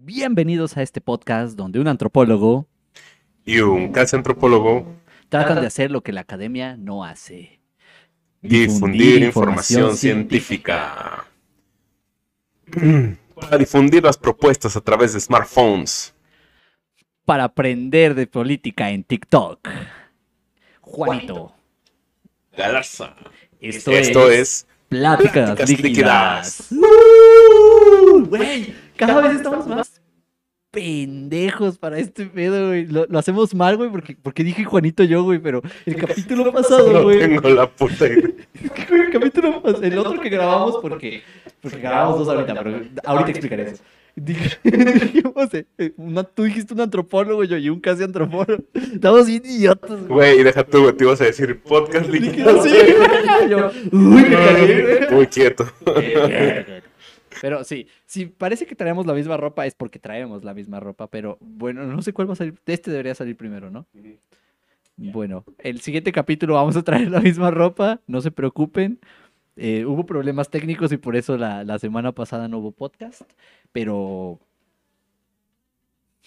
Bienvenidos a este podcast donde un antropólogo y un casi antropólogo tratan de hacer lo que la academia no hace. Difundir, información, científica. Para difundir las propuestas a través de smartphones. Para aprender de política en TikTok. Juanito. Galarza. Esto, Esto es, es Pláticas, Pláticas Líquidas. Líquidas. ¡Uh! Cada vez estamos más pendejos para este pedo, güey. Lo, lo hacemos mal, güey, porque, porque dije Juanito yo, güey, pero el capítulo pasado, No güey. tengo la puta idea. El capítulo pas- el otro que grabamos, porque, porque grabamos dos ahorita, pero ahorita explicaré eso. Dij- Dijimos, eh, eh, una- tú dijiste un antropólogo, yo y un casi antropólogo. Estamos bien idiotas, güey. Güey, deja tú, güey, te ibas a decir podcast líquido. Sí, yo, uy, me cagué, güey. Muy quieto. Pero sí, si parece que traemos la misma ropa es porque traemos la misma ropa, pero bueno, no sé cuál va a salir. Este debería salir primero, ¿no? Bueno, el siguiente capítulo vamos a traer la misma ropa, no se preocupen. Eh, hubo problemas técnicos y por eso la, la semana pasada no hubo podcast, pero...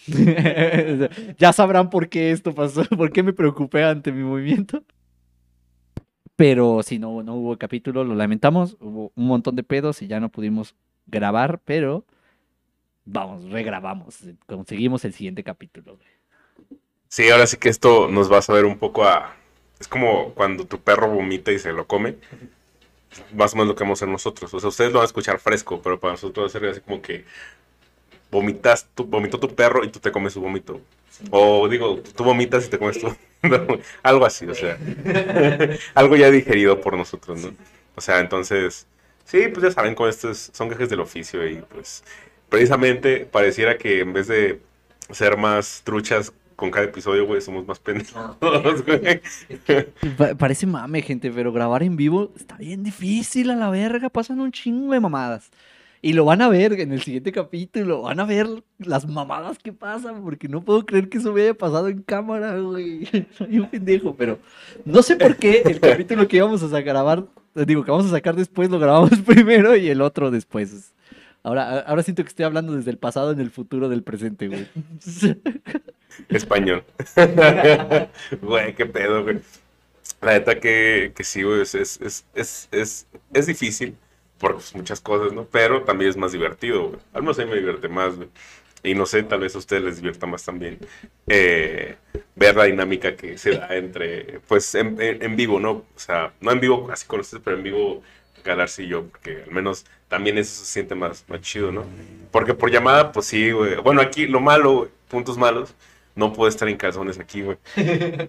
ya sabrán por qué esto pasó, por qué me preocupé ante mi movimiento. Pero si no, no hubo capítulo, lo lamentamos. Hubo un montón de pedos y ya no pudimos grabar, pero vamos, regrabamos. Conseguimos el siguiente capítulo. Sí, ahora sí que esto nos va a saber un poco a... Es como cuando tu perro vomita y se lo come. Más o menos lo que vamos a hacer nosotros. O sea, ustedes lo van a escuchar fresco, pero para nosotros va a ser así como que vomitas, tu, vomitó tu perro y tú te comes su vómito. O digo, tú vomitas y te comes tu Algo así, o sea. algo ya digerido por nosotros, ¿no? O sea, entonces, sí, pues ya saben, con estos son gajes del oficio y pues precisamente pareciera que en vez de ser más truchas con cada episodio, güey, somos más pendejos, güey. Pa- parece mame, gente, pero grabar en vivo está bien difícil a la verga. Pasan un chingo de mamadas. Y lo van a ver en el siguiente capítulo. Van a ver las mamadas que pasan, porque no puedo creer que eso me haya pasado en cámara, güey. Soy un pendejo, pero no sé por qué el capítulo que íbamos a grabar, digo, que vamos a sacar después, lo grabamos primero y el otro después. Ahora, ahora siento que estoy hablando desde el pasado en el futuro del presente, güey. Español. Güey, qué pedo, güey. La neta que, que sí, güey, es, es, es, es, es, difícil por muchas cosas, ¿no? Pero también es más divertido, güey. Al menos a mí me divierte más, güey. Y no sé, tal vez a ustedes les divierta más también eh, ver la dinámica que se da entre, pues, en, vivo, ¿no? O sea, no en vivo así con ustedes, pero en vivo Galarse y yo, porque al menos también eso se siente más, más chido, ¿no? Porque por llamada, pues sí, güey. Bueno, aquí lo malo, puntos malos, no puedo estar en calzones aquí, güey. De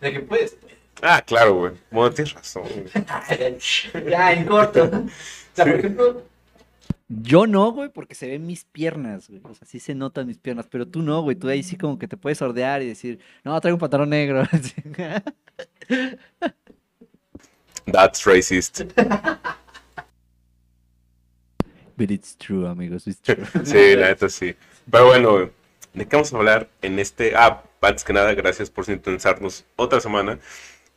que puedes. Ah, claro, güey. Bueno, tienes razón, ya, en corto. O sea, por ejemplo, Yo no, güey, porque se ven mis piernas, güey. O sea, sí se notan mis piernas, pero tú no, güey. Tú ahí sí como que te puedes sordear y decir, no, traigo un pantalón negro. That's racist. But it's true, amigos, it's true. Sí, la neta sí. Pero bueno, güey, ¿de qué vamos a hablar en este? Ah, antes que nada, gracias por sintonizarnos otra semana.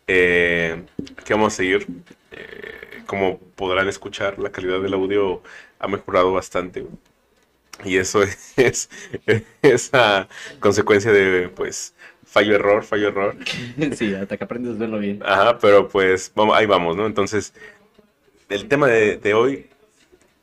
Eh, aquí vamos a seguir. Eh, como podrán escuchar, la calidad del audio ha mejorado bastante. Y eso es, es a consecuencia de, pues, fallo error, fallo error. sí, hasta que aprendes a verlo bien. Ajá, pero pues vamos, ahí vamos, ¿no? Entonces, el tema de, de hoy,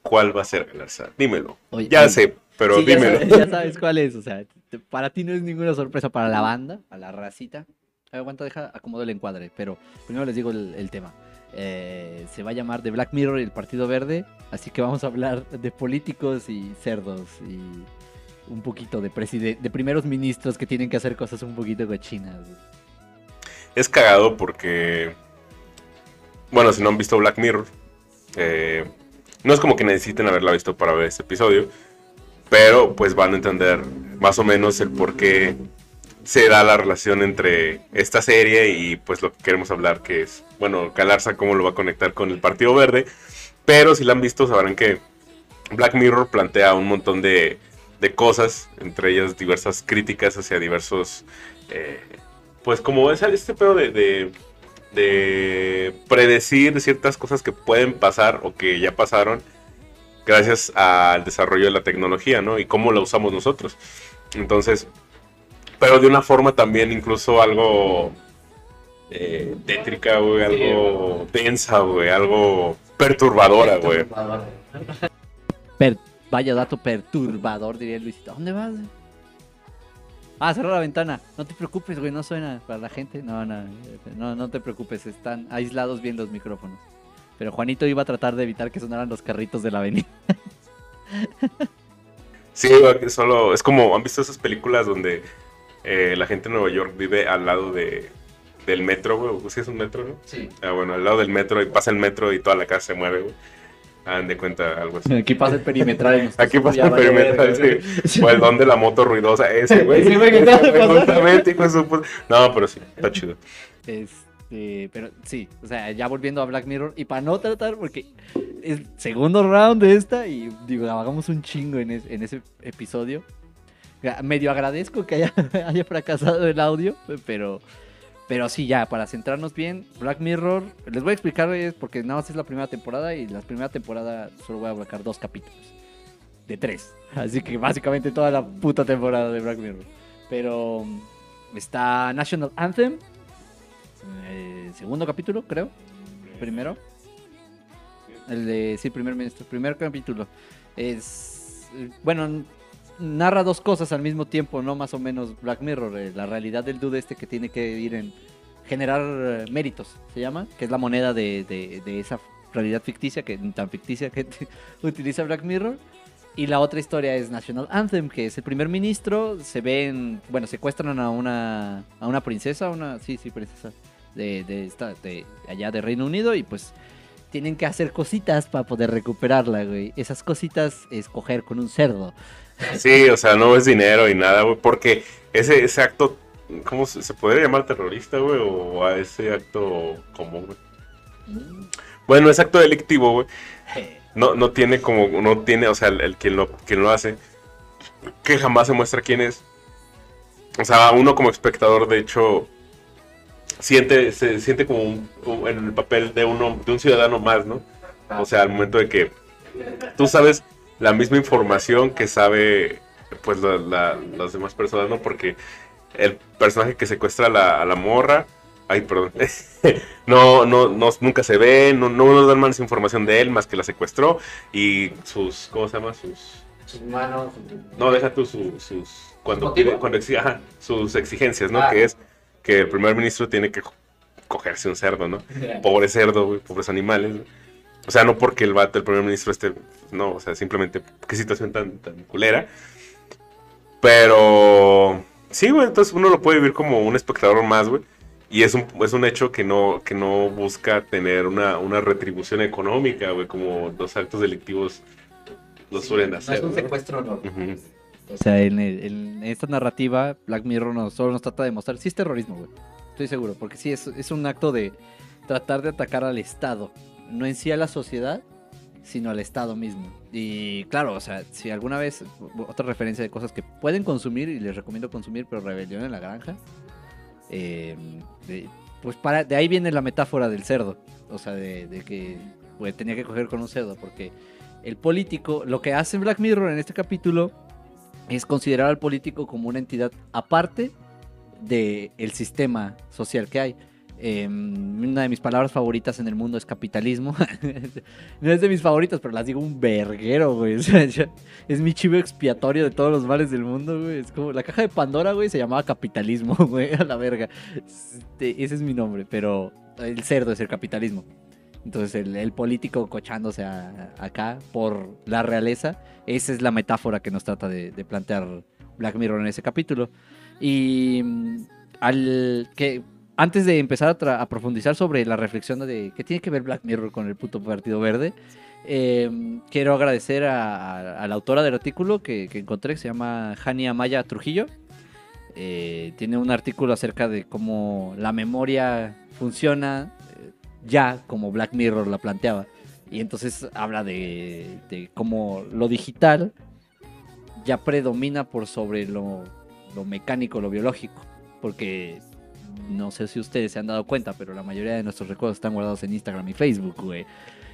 ¿cuál va a ser, Galarza? Dímelo. Oye, ya oye, sé, pero Sí, ya dímelo. sabes, ya sabes cuál es. O sea, para ti no es ninguna sorpresa para la banda, a la racita. Aguanta, deja, acomodo el encuadre. Pero primero les digo el, tema. Eh, se va a llamar The Black Mirror y el Partido Verde. Así que vamos a hablar de políticos y cerdos y un poquito de, de primeros ministros que tienen que hacer cosas un poquito cochinas. Es cagado porque, bueno, si no han visto Black Mirror, eh, no es como que necesiten haberla visto para ver este episodio, pero pues van a entender más o menos el por qué se da la relación entre esta serie y pues lo que queremos hablar, que es, bueno, Calarza cómo lo va a conectar con el Partido Verde, pero si la han visto sabrán que Black Mirror plantea un montón de, de cosas, entre ellas diversas críticas hacia diversos, eh, pues como es este pedo de, de, de predecir ciertas cosas que pueden pasar o que ya pasaron gracias al desarrollo de la tecnología, ¿no? Y cómo la usamos nosotros. Entonces, pero de una forma también incluso algo eh, tétrica, güey, algo densa, güey, algo perturbadora, güey. Per- vaya dato perturbador, diría Luisito. ¿A dónde vas? Ah, cerró la ventana. No te preocupes, güey, no suena para la gente. No, no, no, no te preocupes, están aislados bien los micrófonos. Pero Juanito iba a tratar de evitar que sonaran los carritos de la avenida. Sí, güey, solo es como, ¿han visto esas películas donde eh, la gente en Nueva York vive al lado de, del metro, güey? ¿Sí es un metro, no? Sí. Ah, bueno, al lado del metro y pasa el metro y toda la casa se mueve, güey. Hagan de cuenta algo así. Aquí pasa el perimetral. Aquí pasa el perimetral, sí. O el don de la moto ruidosa, ese, güey. Sí. Justamente, hijo de su puta- No, pero sí, está chido. Este, pero sí, o sea, ya volviendo a Black Mirror, y para no tratar, porque es segundo round de esta, y digo, hagamos un chingo en, es- en ese episodio. Medio agradezco que haya, fracasado el audio, pero, pero sí, ya, para centrarnos bien, Black Mirror, les voy a explicar, eh, porque nada más es la primera temporada, y la primera temporada solo voy a abarcar dos capítulos, de tres. Así que básicamente toda la puta temporada de Black Mirror. Pero está National Anthem, eh, segundo capítulo, creo. Primero. El de, sí, primer ministro. Primer capítulo. Es, bueno, narra dos cosas al mismo tiempo, ¿no? Más o menos Black Mirror. eh, la realidad del dude este que tiene que ir en generar eh, méritos, se llama, que es la moneda de, de- de esa realidad ficticia, que tan ficticia que utiliza Black Mirror. Y la otra historia es National Anthem, que es el primer ministro, se ven, bueno, secuestran a una, a una princesa, una, sí, sí, princesa, de, de, esta, de allá de Reino Unido, y pues tienen que hacer cositas para poder recuperarla, güey. Esas cositas es coger con un cerdo. Sí, o sea, no es dinero y nada, güey, porque ese, ese acto, ¿cómo se, podría llamar terrorista, güey? O a ese acto común, güey. Bueno, ese acto delictivo, güey, no, no tiene como, no tiene, o sea, el, el quien, lo, quien lo hace, que jamás se muestra quién es. O sea, uno como espectador, de hecho, siente, se siente como un- en el papel de uno, de un ciudadano más, ¿no? O sea, al momento de que tú sabes la misma información que sabe pues la- la- las demás personas, ¿no? Porque el personaje que secuestra a la, a la morra, ay, perdón, no, no, no, nunca se ve, no, no nos dan más información de él más que la secuestró y sus, ¿cómo se llama? Sus, Sus manos. no, deja tú su- sus, cuando, cuando exi- ajá, sus exigencias, ¿no? Ah. Que es que el primer ministro tiene que co- cogerse un cerdo, ¿no? Pobre cerdo, güey, pobres animales. güey. O sea, no porque el vato, el primer ministro esté, no, o sea, simplemente qué situación tan, tan culera. Pero sí, güey, entonces uno lo puede vivir como un espectador más, güey. Y es un, es un hecho que no, que no busca tener una, una retribución económica, güey, como los actos delictivos lo suelen No hacer. es un ¿no? secuestro, no. O sea, en, el- en esta narrativa, Black Mirror no, solo nos trata de mostrar, sí es terrorismo, güey. Estoy seguro, porque sí es, es un acto de tratar de atacar al Estado. No en sí a la sociedad, sino al Estado mismo. Y claro, o sea, si alguna vez, otra referencia de cosas que pueden consumir, y les recomiendo consumir, pero Rebelión en la Granja, eh, pues para, de ahí viene la metáfora del cerdo. O sea, de, de que pues, tenía que coger con un cerdo, porque el político, lo que hace Black Mirror en este capítulo es considerar al político como una entidad aparte del sistema social que hay. Eh, una de mis palabras favoritas en el mundo es capitalismo. no es de mis favoritas, pero las digo un verguero, güey. Es mi chivo expiatorio de todos los males del mundo, güey. Es como la caja de Pandora, güey, se llamaba capitalismo, güey, a la verga. Este, ese es mi nombre, pero el cerdo es el capitalismo. Entonces el, político cochándose a- acá por la realeza, esa es la metáfora que nos trata de, de plantear Black Mirror en ese capítulo. Y mm, al que antes de empezar a, a profundizar sobre la reflexión de qué tiene que ver Black Mirror con el puto Partido Verde, eh, quiero agradecer a, la autora del artículo que, que encontré, que se llama Jania Maya Trujillo. Eh, tiene un artículo acerca de cómo la memoria funciona eh, ya como Black Mirror la planteaba. Y entonces habla de, de cómo lo digital ya predomina por sobre lo, lo mecánico, lo biológico. Porque no sé si ustedes se han dado cuenta, pero la mayoría de nuestros recuerdos están guardados en Instagram y Facebook, güey.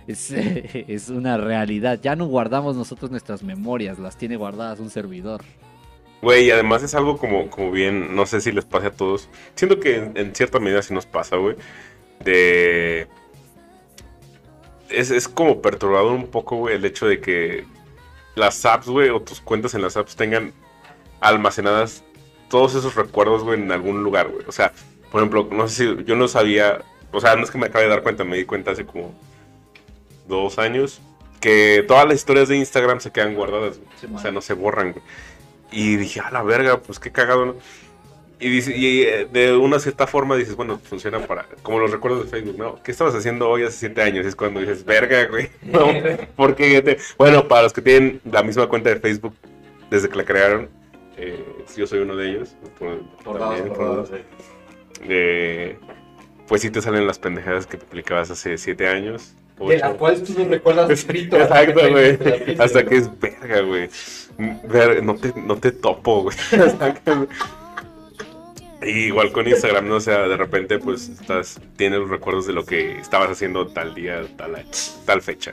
es, es una realidad. Ya no guardamos nosotros nuestras memorias, las tiene guardadas un servidor. Güey, y además es algo como, como bien, no sé si les pase a todos. Siento que en, cierta medida sí nos pasa, güey. De. Es, es como perturbador un poco, güey, el hecho de que las apps, güey, o tus cuentas en las apps tengan almacenadas todos esos recuerdos, güey, en algún lugar, güey. O sea, por ejemplo, no sé si yo no sabía, o sea, no es que me acabe de dar cuenta, me di cuenta hace como dos años que todas las historias de Instagram se quedan guardadas, güey. O sea, no se borran, güey. Y dije, a la verga, pues qué cagado, ¿no? Y, dice, y eh, de una cierta forma dices, bueno, funciona para, como los recuerdos de Facebook, ¿no? ¿Qué estabas haciendo hoy hace siete años? Es cuando dices, verga, güey. No, porque, bueno, para los que tienen la misma cuenta de Facebook desde que la crearon, eh, yo soy uno de ellos. por- Por también, por. Eh, pues sí te salen las pendejadas que publicabas hace siete años. De las cuales tú no recuerdas escrito. Exacto, güey. Hasta que es verga, güey. No, te, no te topo, güey. Exacto. Y igual con Instagram, ¿no? O sea, de repente, pues, estás, tienes los recuerdos de lo que estabas haciendo tal día, tal, tal fecha.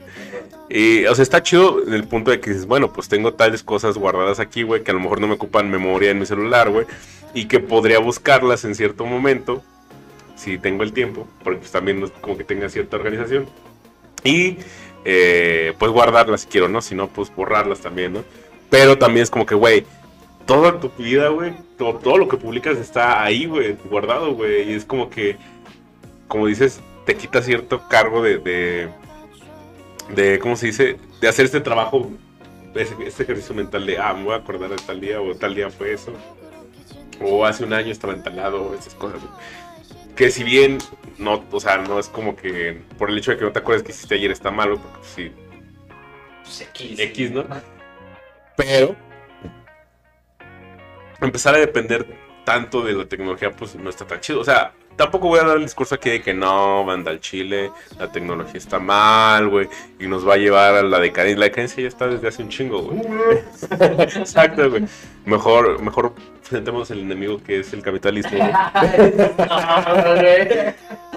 Y, o sea, está chido en el punto de que dices, bueno, pues tengo tales cosas guardadas aquí, güey, que a lo mejor no me ocupan memoria en mi celular, güey, y que podría buscarlas en cierto momento, si tengo el tiempo, porque pues también es como que tenga cierta organización. Y, eh, pues guardarlas si quiero, ¿no? Si no, pues borrarlas también, ¿no? Pero también es como que, güey, toda tu vida, güey, todo, todo lo que publicas está ahí, güey, guardado, güey, y es como que, como dices, te quita cierto cargo de, de, de, ¿cómo se dice? De hacer este trabajo, ese- este ejercicio mental de, ah, me voy a acordar de tal día, o tal día fue eso, o hace un año estaba entalado, esas cosas, güey. Que si bien, no, o sea, no es como que por el hecho de que no te acuerdas que hiciste ayer está malo, porque pues, sí, Pues, X. X, ¿no? Pero empezar a depender tanto de la tecnología, pues no está tan chido. O sea, tampoco voy a dar el discurso aquí de que no, banda al Chile, la tecnología está mal, güey, y nos va a llevar a la decadencia. La decadencia ya está desde hace un chingo, güey. Exacto, güey. Mejor, mejor presentemos el enemigo que es el capitalismo.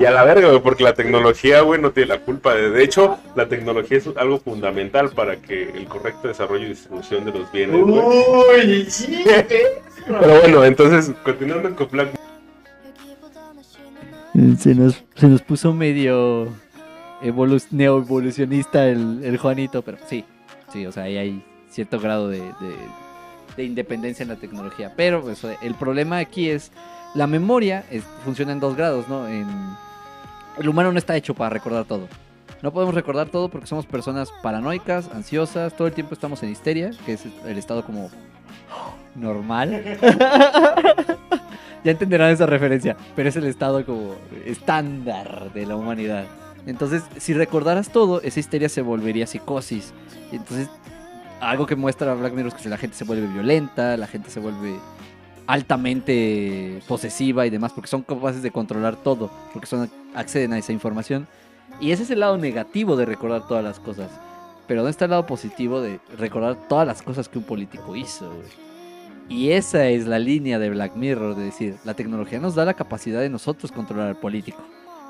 Y a la verga, güey, porque la tecnología, güey, no tiene la culpa. De, de hecho, la tecnología es algo fundamental para que el correcto desarrollo y distribución de los bienes. Uy, sí, Pero bueno, entonces, continuando con Black Se nos, se nos puso medio evolu- neoevolucionista el, el Juanito, pero sí, sí, o sea, ahí hay cierto grado de, de- de independencia en la tecnología. Pero pues, el problema aquí es, la memoria es- funciona en dos grados, ¿no? En, el humano no está hecho para recordar todo. No podemos recordar todo porque somos personas paranoicas, ansiosas, todo el tiempo estamos en histeria, que es el estado como normal. ya entenderán esa referencia, pero es el estado como estándar de la humanidad. Entonces, si recordaras todo, esa histeria se volvería psicosis. Entonces, algo que muestra Black Mirror es que la gente se vuelve violenta, la gente se vuelve altamente posesiva y demás, porque son capaces de controlar todo, porque son, acceden a esa información. Y ese es el lado negativo de recordar todas las cosas. Pero ¿dónde está el lado positivo de recordar todas las cosas que un político hizo? Y esa es la línea de Black Mirror, de decir, la tecnología nos da la capacidad de nosotros controlar al político.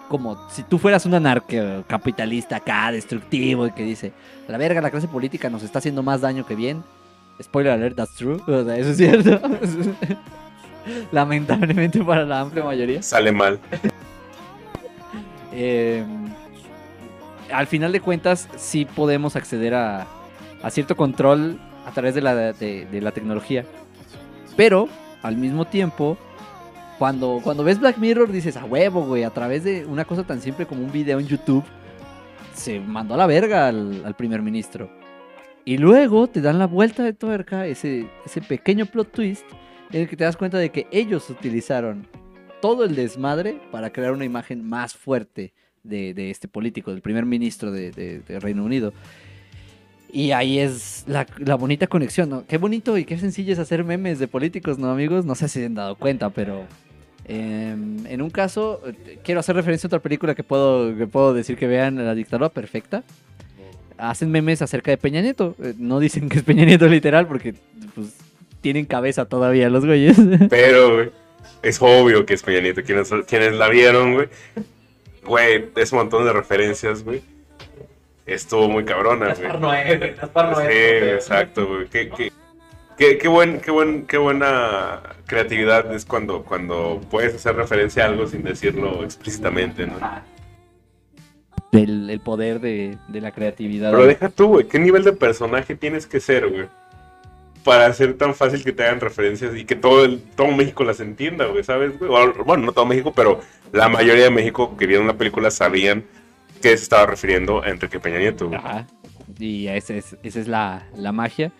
Como si tú fueras un anarcocapitalista acá, destructivo, y que dice, la verga, la clase política nos está haciendo más daño que bien. Spoiler alert, that's true. O sea, eso es cierto. Lamentablemente para la amplia mayoría. sale mal. Eh, al final de cuentas, sí podemos acceder a, a cierto control a través de la, de, de la tecnología. Pero, al mismo tiempo, cuando, cuando ves Black Mirror, dices, a huevo, güey, a través de una cosa tan simple como un video en YouTube, se mandó a la verga al, al primer ministro. Y luego te dan la vuelta de tuerca, ese, ese pequeño plot twist, en el que te das cuenta de que ellos utilizaron todo el desmadre para crear una imagen más fuerte de, de este político, del primer ministro de, de- de Reino Unido. Y ahí es la, la bonita conexión, ¿no? Qué bonito y qué sencillo es hacer memes de políticos, ¿no, amigos? No sé si se han dado cuenta, pero... em, en un caso, eh, quiero hacer referencia a otra película que puedo, que puedo decir que vean, La dictadura perfecta. Hacen memes acerca de Peña Nieto. Eh, No dicen que es Peña Nieto literal porque pues, tienen cabeza todavía los güeyes. Pero, güey, es obvio que es Peña Nieto. Quienes, quienes la vieron, güey, güey, es un montón de referencias, güey. estuvo muy cabrona, güey. Gaspar Noé. Gaspar Noé. Sí, exacto, güey. Qué, qué, qué, qué buen, qué, buen, qué buena creatividad es cuando, cuando puedes hacer referencia a algo sin decirlo explícitamente, ¿no? El, el poder de, de la creatividad. Pero deja tú, güey, ¿qué nivel de personaje tienes que ser, güey? Para hacer tan fácil que te hagan referencias y que todo, el, todo México las entienda, güey, ¿sabes? güey? Bueno, no todo México, pero la mayoría de México que vieron la película sabían que se estaba refiriendo a Enrique Peña Nieto. güey. Ajá. Y esa es, esa es la, la magia.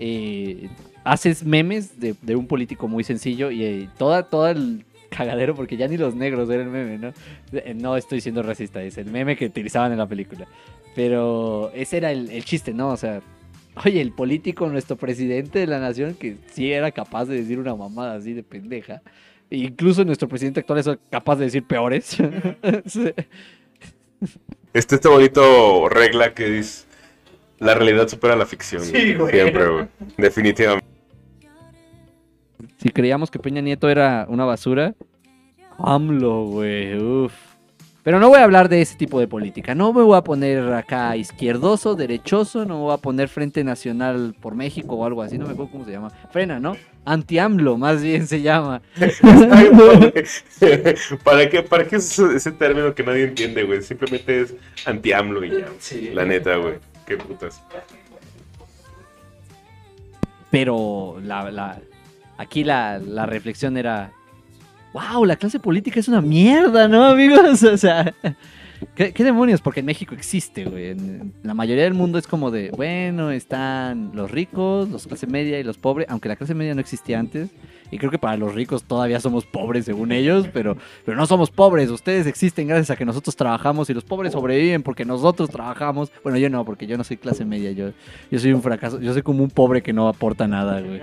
Eh, haces memes de, un político muy sencillo y eh, toda, todo el cagadero, porque ya ni los negros eran meme, ¿no? Eh, No estoy siendo racista, es el meme que utilizaban en la película. Pero ese era el, chiste, ¿no? O sea, oye, el político, nuestro presidente de la nación, que sí era capaz de decir una mamada así de pendeja. Incluso nuestro presidente actual es capaz de decir peores. Sí. Este este bonito regla que dice la realidad supera la ficción. Sí, güey. Siempre, güey. Definitivamente. Si creíamos que Peña Nieto era una basura, AMLO, güey, uf. Pero no voy a hablar de ese tipo de política. No me voy a poner acá izquierdoso, derechoso, no me voy a poner Frente Nacional por México o algo así, no me acuerdo cómo se llama. Frena, ¿no? Anti-AMLO, más bien se llama. ¿Para qué, para qué es ese, ese término que nadie entiende, güey? Simplemente es anti-AMLO y ya. Sí. La neta, güey. Pero la, la- aquí la, reflexión era, wow, la clase política es una mierda, ¿no, amigos? O sea, ¿qué, demonios? Porque en México existe, güey. La mayoría del mundo es como de, bueno, están los ricos, los clase media y los pobres, aunque la clase media no existía antes. Y creo que para los ricos todavía somos pobres según ellos, pero, pero no somos pobres. Ustedes existen gracias a que nosotros trabajamos y los pobres sobreviven porque nosotros trabajamos. Bueno, yo no, porque yo no soy clase media. Yo, yo soy un fracaso. Yo soy como un pobre que no aporta nada, güey.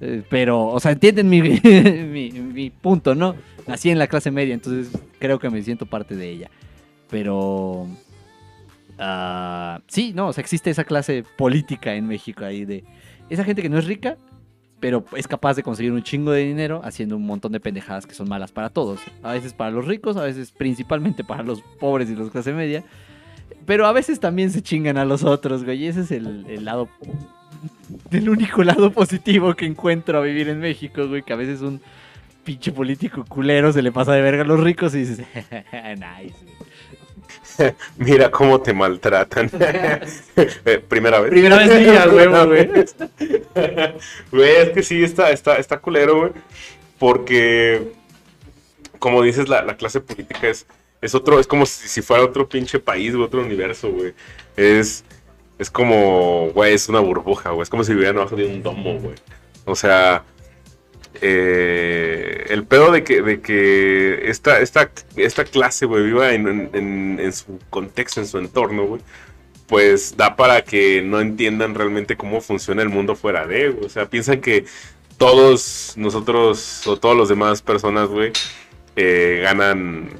Eh, Pero, o sea, entienden mi, mi, punto, ¿no? Nací en la clase media, entonces creo que me siento parte de ella. Pero... ah, sí, no, o sea, existe esa clase política en México ahí de... Esa gente que no es rica, pero es capaz de conseguir un chingo de dinero haciendo un montón de pendejadas que son malas para todos. A veces para los ricos, a veces principalmente para los pobres y los clase media. Pero a veces también se chingan a los otros, güey. Y ese es el, lado el único lado positivo que encuentro a vivir en México, güey, que a veces un pinche político culero se le pasa de verga a los ricos y dices, nice. güey". Mira cómo te maltratan. Eh, Primera vez. Primera vez mía, güey, güey. Güey, es que sí, está, está, está culero, güey. Porque, como dices, la, la clase política es, es otro, es como si, si fuera otro pinche país, güey, otro universo, güey. Es, es como, güey, es una burbuja, güey. Es como si vivieran abajo de un domo, güey. O sea, eh, el pedo de que, de que esta, esta, esta clase, viva en, su contexto, en su entorno, pues da para que no entiendan realmente cómo funciona el mundo fuera de, güey. O sea, piensan que todos nosotros o todos los demás personas, güey, eh, ganan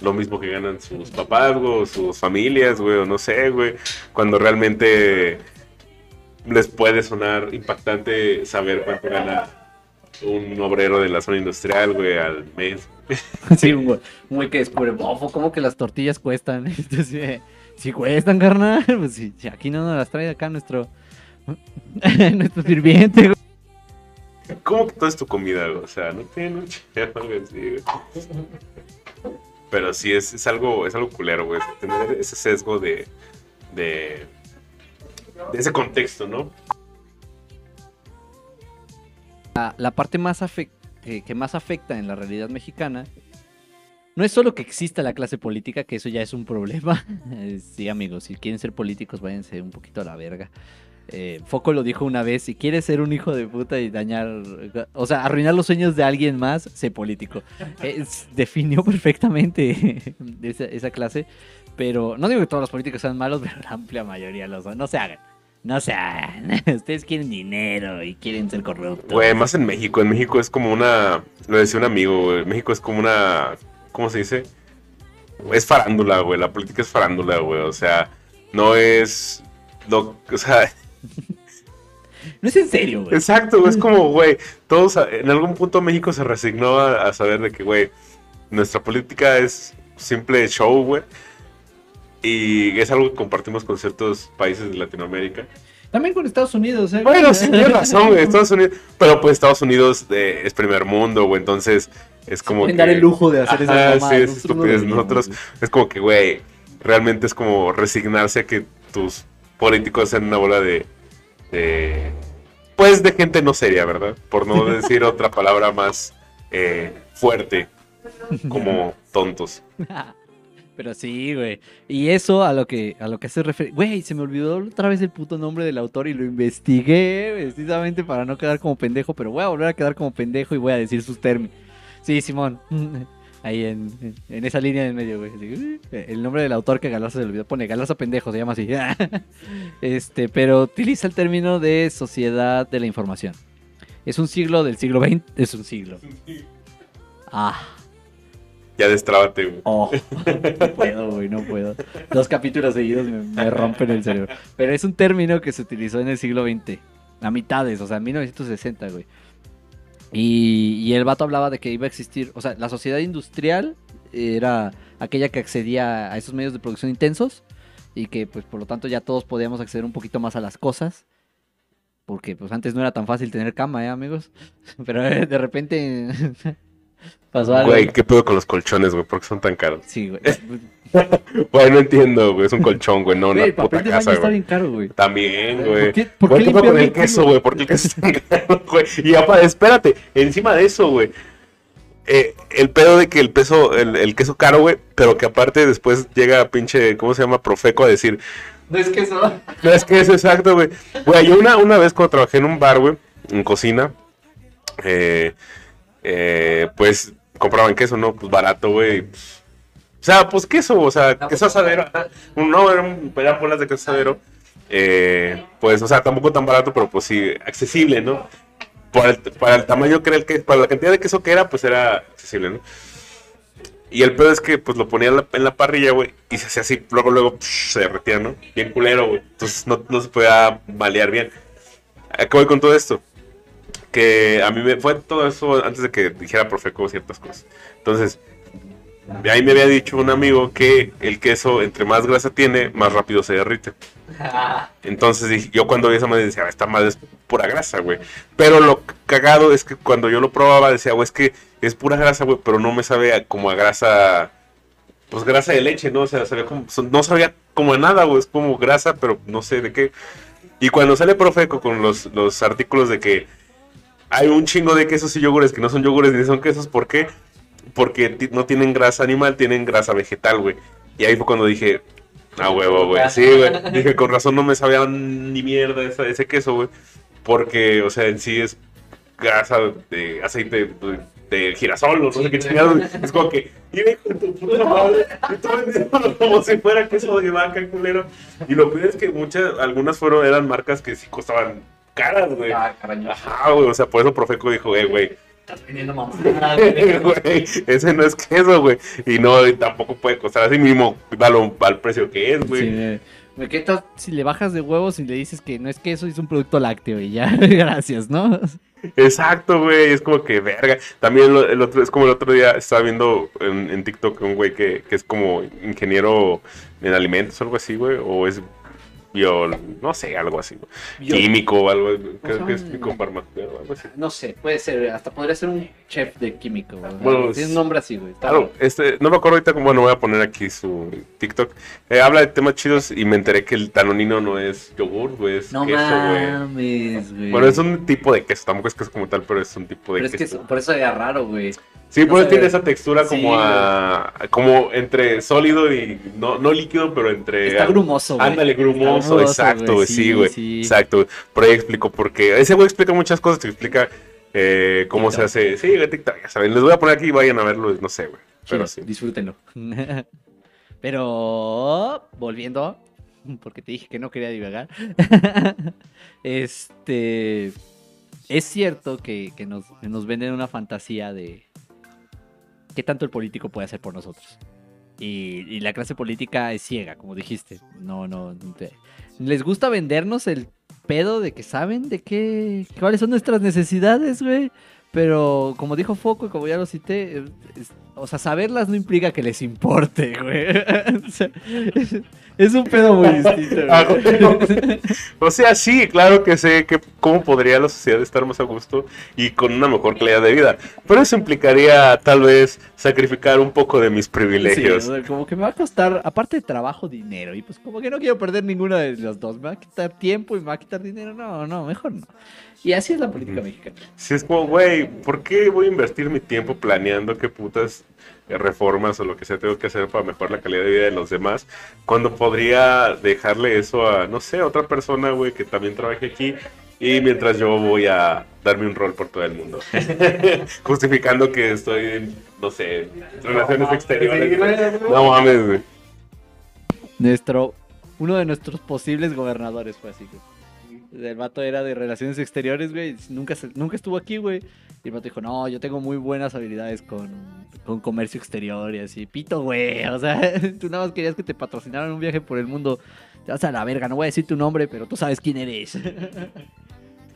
lo mismo que ganan sus papás, o sus familias, güey, o no sé, güey, cuando realmente les puede sonar impactante saber cuánto gana un obrero de la zona industrial, güey, al mes. Sí, un güey, güey que descubre, bofo, ¿cómo que las tortillas cuestan? Entonces, eh, sí cuestan, carnal. Pues sí, aquí no nos las trae acá nuestro, nuestro sirviente, güey. ¿Cómo que todo es tu comida, güey? O sea, no tiene un chef, algo así, güey. Pero sí, es, es algo, es algo culero, güey. Tener ese sesgo de, de, de ese contexto, ¿no? La, parte más afec- que, más afecta en la realidad mexicana no es solo que exista la clase política, que eso ya es un problema. Eh, sí, amigos, si quieren ser políticos, váyanse un poquito a la verga. Eh, Foco lo dijo una vez, si quieres ser un hijo de puta y dañar, o sea, arruinar los sueños de alguien más, sé político. Definió perfectamente esa, esa clase, pero no digo que todos los políticos sean malos, pero la amplia mayoría lo son. No se hagan, no se hagan. Ustedes quieren dinero y quieren ser corruptos. Güey, más en México. En México es como una. Lo decía un amigo, güey. México es como una. ¿Cómo se dice? Es farándula, güey. La política es farándula, güey. O sea, no es. Lo, o sea, No es en serio, güey. exacto, es como, güey. Todos. En algún punto México se resignó a, a saber de que, güey, nuestra política es simple show, güey. Y es algo que compartimos con ciertos países de Latinoamérica. También con Estados Unidos, ¿eh? Bueno, sí, tienes razón, Estados Unidos. Pero pues Estados Unidos eh, es primer mundo, güey, entonces es como que... dar el lujo de hacer Ajá, esas sí, es no estupidez. Nosotros es como que, güey, realmente es como resignarse a que tus políticos sean una bola de, de- pues de gente no seria, ¿verdad? Por no decir otra palabra más eh, fuerte, como tontos. Pero sí, güey. Y eso a lo que a lo que hace referencia. Güey, se me olvidó otra vez el puto nombre del autor y lo investigué precisamente para no quedar como pendejo, pero voy a volver a quedar como pendejo y voy a decir sus términos. Sí, Simón. Ahí en, en esa línea en medio, güey. Así, El nombre del autor que Galarza se le olvidó. Pone Galarza pendejo, se llama así. Este, pero utiliza el término de sociedad de la información. Es un siglo del siglo XX. Es un siglo. Ah. Ya destrábate, güey. Oh, no puedo, güey, no puedo. Dos capítulos seguidos me, me rompen el cerebro. Pero es un término que se utilizó en el siglo XX. A mitades, o sea, en 1960, güey. Y, y el vato hablaba de que iba a existir, o sea, la sociedad industrial era aquella que accedía a esos medios de producción intensos y que, pues, por lo tanto, ya todos podíamos acceder un poquito más a las cosas. Porque, pues, antes no era tan fácil tener cama, ¿eh, amigos? Pero de repente pasó algo. Güey, ¿qué pedo con los colchones, güey? ¿Por qué son tan caros? Sí, güey. Güey, no entiendo, güey. Es un colchón, güey, no Güey, una el papel puta de baño casa, está güey. bien caro, güey. También, ¿Por güey. qué, por Güey, qué ¿qué pedo con el queso, culo? güey? ¿Por qué el queso es tan caro, güey? Y apa, espérate, encima de eso, güey. eh, el pedo de que el peso, el, el queso caro, güey, pero que aparte después llega pinche, ¿cómo se llama? Profeco a decir, No es que eso. no es que es exacto, güey. Güey, yo una, una vez cuando trabajé en un bar, güey, en cocina, eh, eh, pues compraban queso, ¿no? Pues barato, güey. pues, o sea, pues queso, o sea, pues, queso asadero. No, era un eran bolas de queso asadero. Eh, pues, o sea, tampoco tan barato, pero pues sí, accesible, ¿no? Para el, para el tamaño que era el que, para la cantidad de queso que era, pues era accesible, ¿no? Y el pedo es que pues lo ponía en la, en la parrilla, güey, y se hacía así, luego, luego psh, se derretía, ¿no? Bien culero, güey. Entonces no, no se podía balear bien. ¿A qué voy con todo esto? Que a mí me fue todo eso antes de que dijera Profeco ciertas cosas. Entonces, de ahí me había dicho un amigo que el queso, entre más grasa tiene, más rápido se derrite. Entonces yo cuando vi esa madre decía, "Ah, esta madre es pura grasa, güey. Pero lo cagado es que cuando yo lo probaba decía, güey, es que es pura grasa, güey, pero no me sabe a- como a grasa, pues grasa de leche, ¿no? O sea, sabía como, so- no sabía como a nada, güey, es como grasa, pero no sé de qué. Y cuando sale Profeco con los, los artículos de que hay un chingo de quesos y yogures que no son yogures ni son quesos, ¿por qué? Porque no tienen grasa animal, tienen grasa vegetal, güey. Y ahí fue cuando dije, ah, huevo, güey. Sí, güey. Dije, con razón no me sabía ni mierda ese queso, güey. Porque, o sea, en sí es grasa de aceite de, de girasol, no sé qué chingados. Es como que, hijo de tu puta madre, y tú vendiéndolo como si fuera queso de vaca, culero. Y lo peor es que muchas, algunas fueron, eran marcas que sí costaban caras, güey. Ah. Ajá, güey, o sea, por eso Profeco dijo, eh, güey, Estás vendiendo mamadas, güey. ese no es queso, güey. Y no, tampoco puede costar así mismo, dalo al precio que es, güey. Sí, me- me- ¿Qué tal si le bajas de huevos y le dices que no es queso, es un producto lácteo y ya, gracias, ¿no? Exacto, güey, es como que verga. También lo- el otro, es como el otro día estaba viendo en, en TikTok un güey que, que es como ingeniero en alimentos o algo así, güey, o es bio, no sé, algo así, químico o algo, creo que es son? químico farmacéutico o algo así. No sé, puede ser, hasta podría ser un chef de químico, güey. Bueno, Tiene un nombre así, güey. Claro, este, no me acuerdo ahorita cómo, bueno, voy a poner aquí su TikTok. Eh, habla de temas chidos y me enteré que el danonino no es yogur, güey, es No queso, güey. mames, güey. Bueno, es un tipo de queso, tampoco es queso como tal, pero es un tipo de Pero es que queso. es- por eso era raro, güey. Sí, no pues tiene esa textura como Sí, a, como entre sólido y no, no líquido, pero entre Está grumoso, güey. Ándale, grumoso, exacto, güey, sí, güey. sí. Exacto. Por ahí explico por qué. Ese güey explica muchas cosas, te explica eh, cómo se hace. Sí, güey, TikTok, ya saben. Les voy a poner aquí y vayan a verlo, no sé, güey. Pero sí. Disfrútenlo. Pero volviendo, porque te dije que no quería divagar. este es cierto que, que nos, que nos venden una fantasía de qué tanto el político puede hacer por nosotros. Y, la clase política es ciega, como dijiste. No, no. Les gusta vendernos el pedo de que saben de qué. cuáles son nuestras necesidades, güey. Pero como dijo Foco como ya lo cité, o sea, saberlas no implica que les importe, güey. O sea, es, un pedo muy distinto, Ah, güey. O sea, sí, claro que sé que cómo podría la sociedad estar más a gusto y con una mejor calidad de vida. Pero eso implicaría tal vez sacrificar un poco de mis Sí, privilegios. o sea, como que me va a costar, aparte de trabajo, dinero. Y pues como que no quiero perder ninguna de las dos. Me va a quitar tiempo y me va a quitar dinero. No, no, mejor no. Y así es la política mexicana. Si es como, güey, ¿por qué voy a invertir mi tiempo planeando qué putas reformas o lo que sea tengo que hacer para mejorar la calidad de vida de los demás? Cuando podría dejarle eso a, no sé, a otra persona, güey, que también trabaje aquí. Y mientras yo voy a darme un rol por todo el mundo. Justificando que estoy en, no sé, en relaciones exteriores. No mames, güey. Nuestro, uno de nuestros posibles gobernadores fue así, güey. El vato era de relaciones exteriores, güey. Nunca, nunca estuvo aquí, güey. Y el vato dijo, no, yo tengo muy buenas habilidades con, con comercio exterior y así. Pito, güey. O sea, tú nada más querías que te patrocinaran un viaje por el mundo. Te vas a la verga, no voy a decir tu nombre, pero tú sabes quién eres.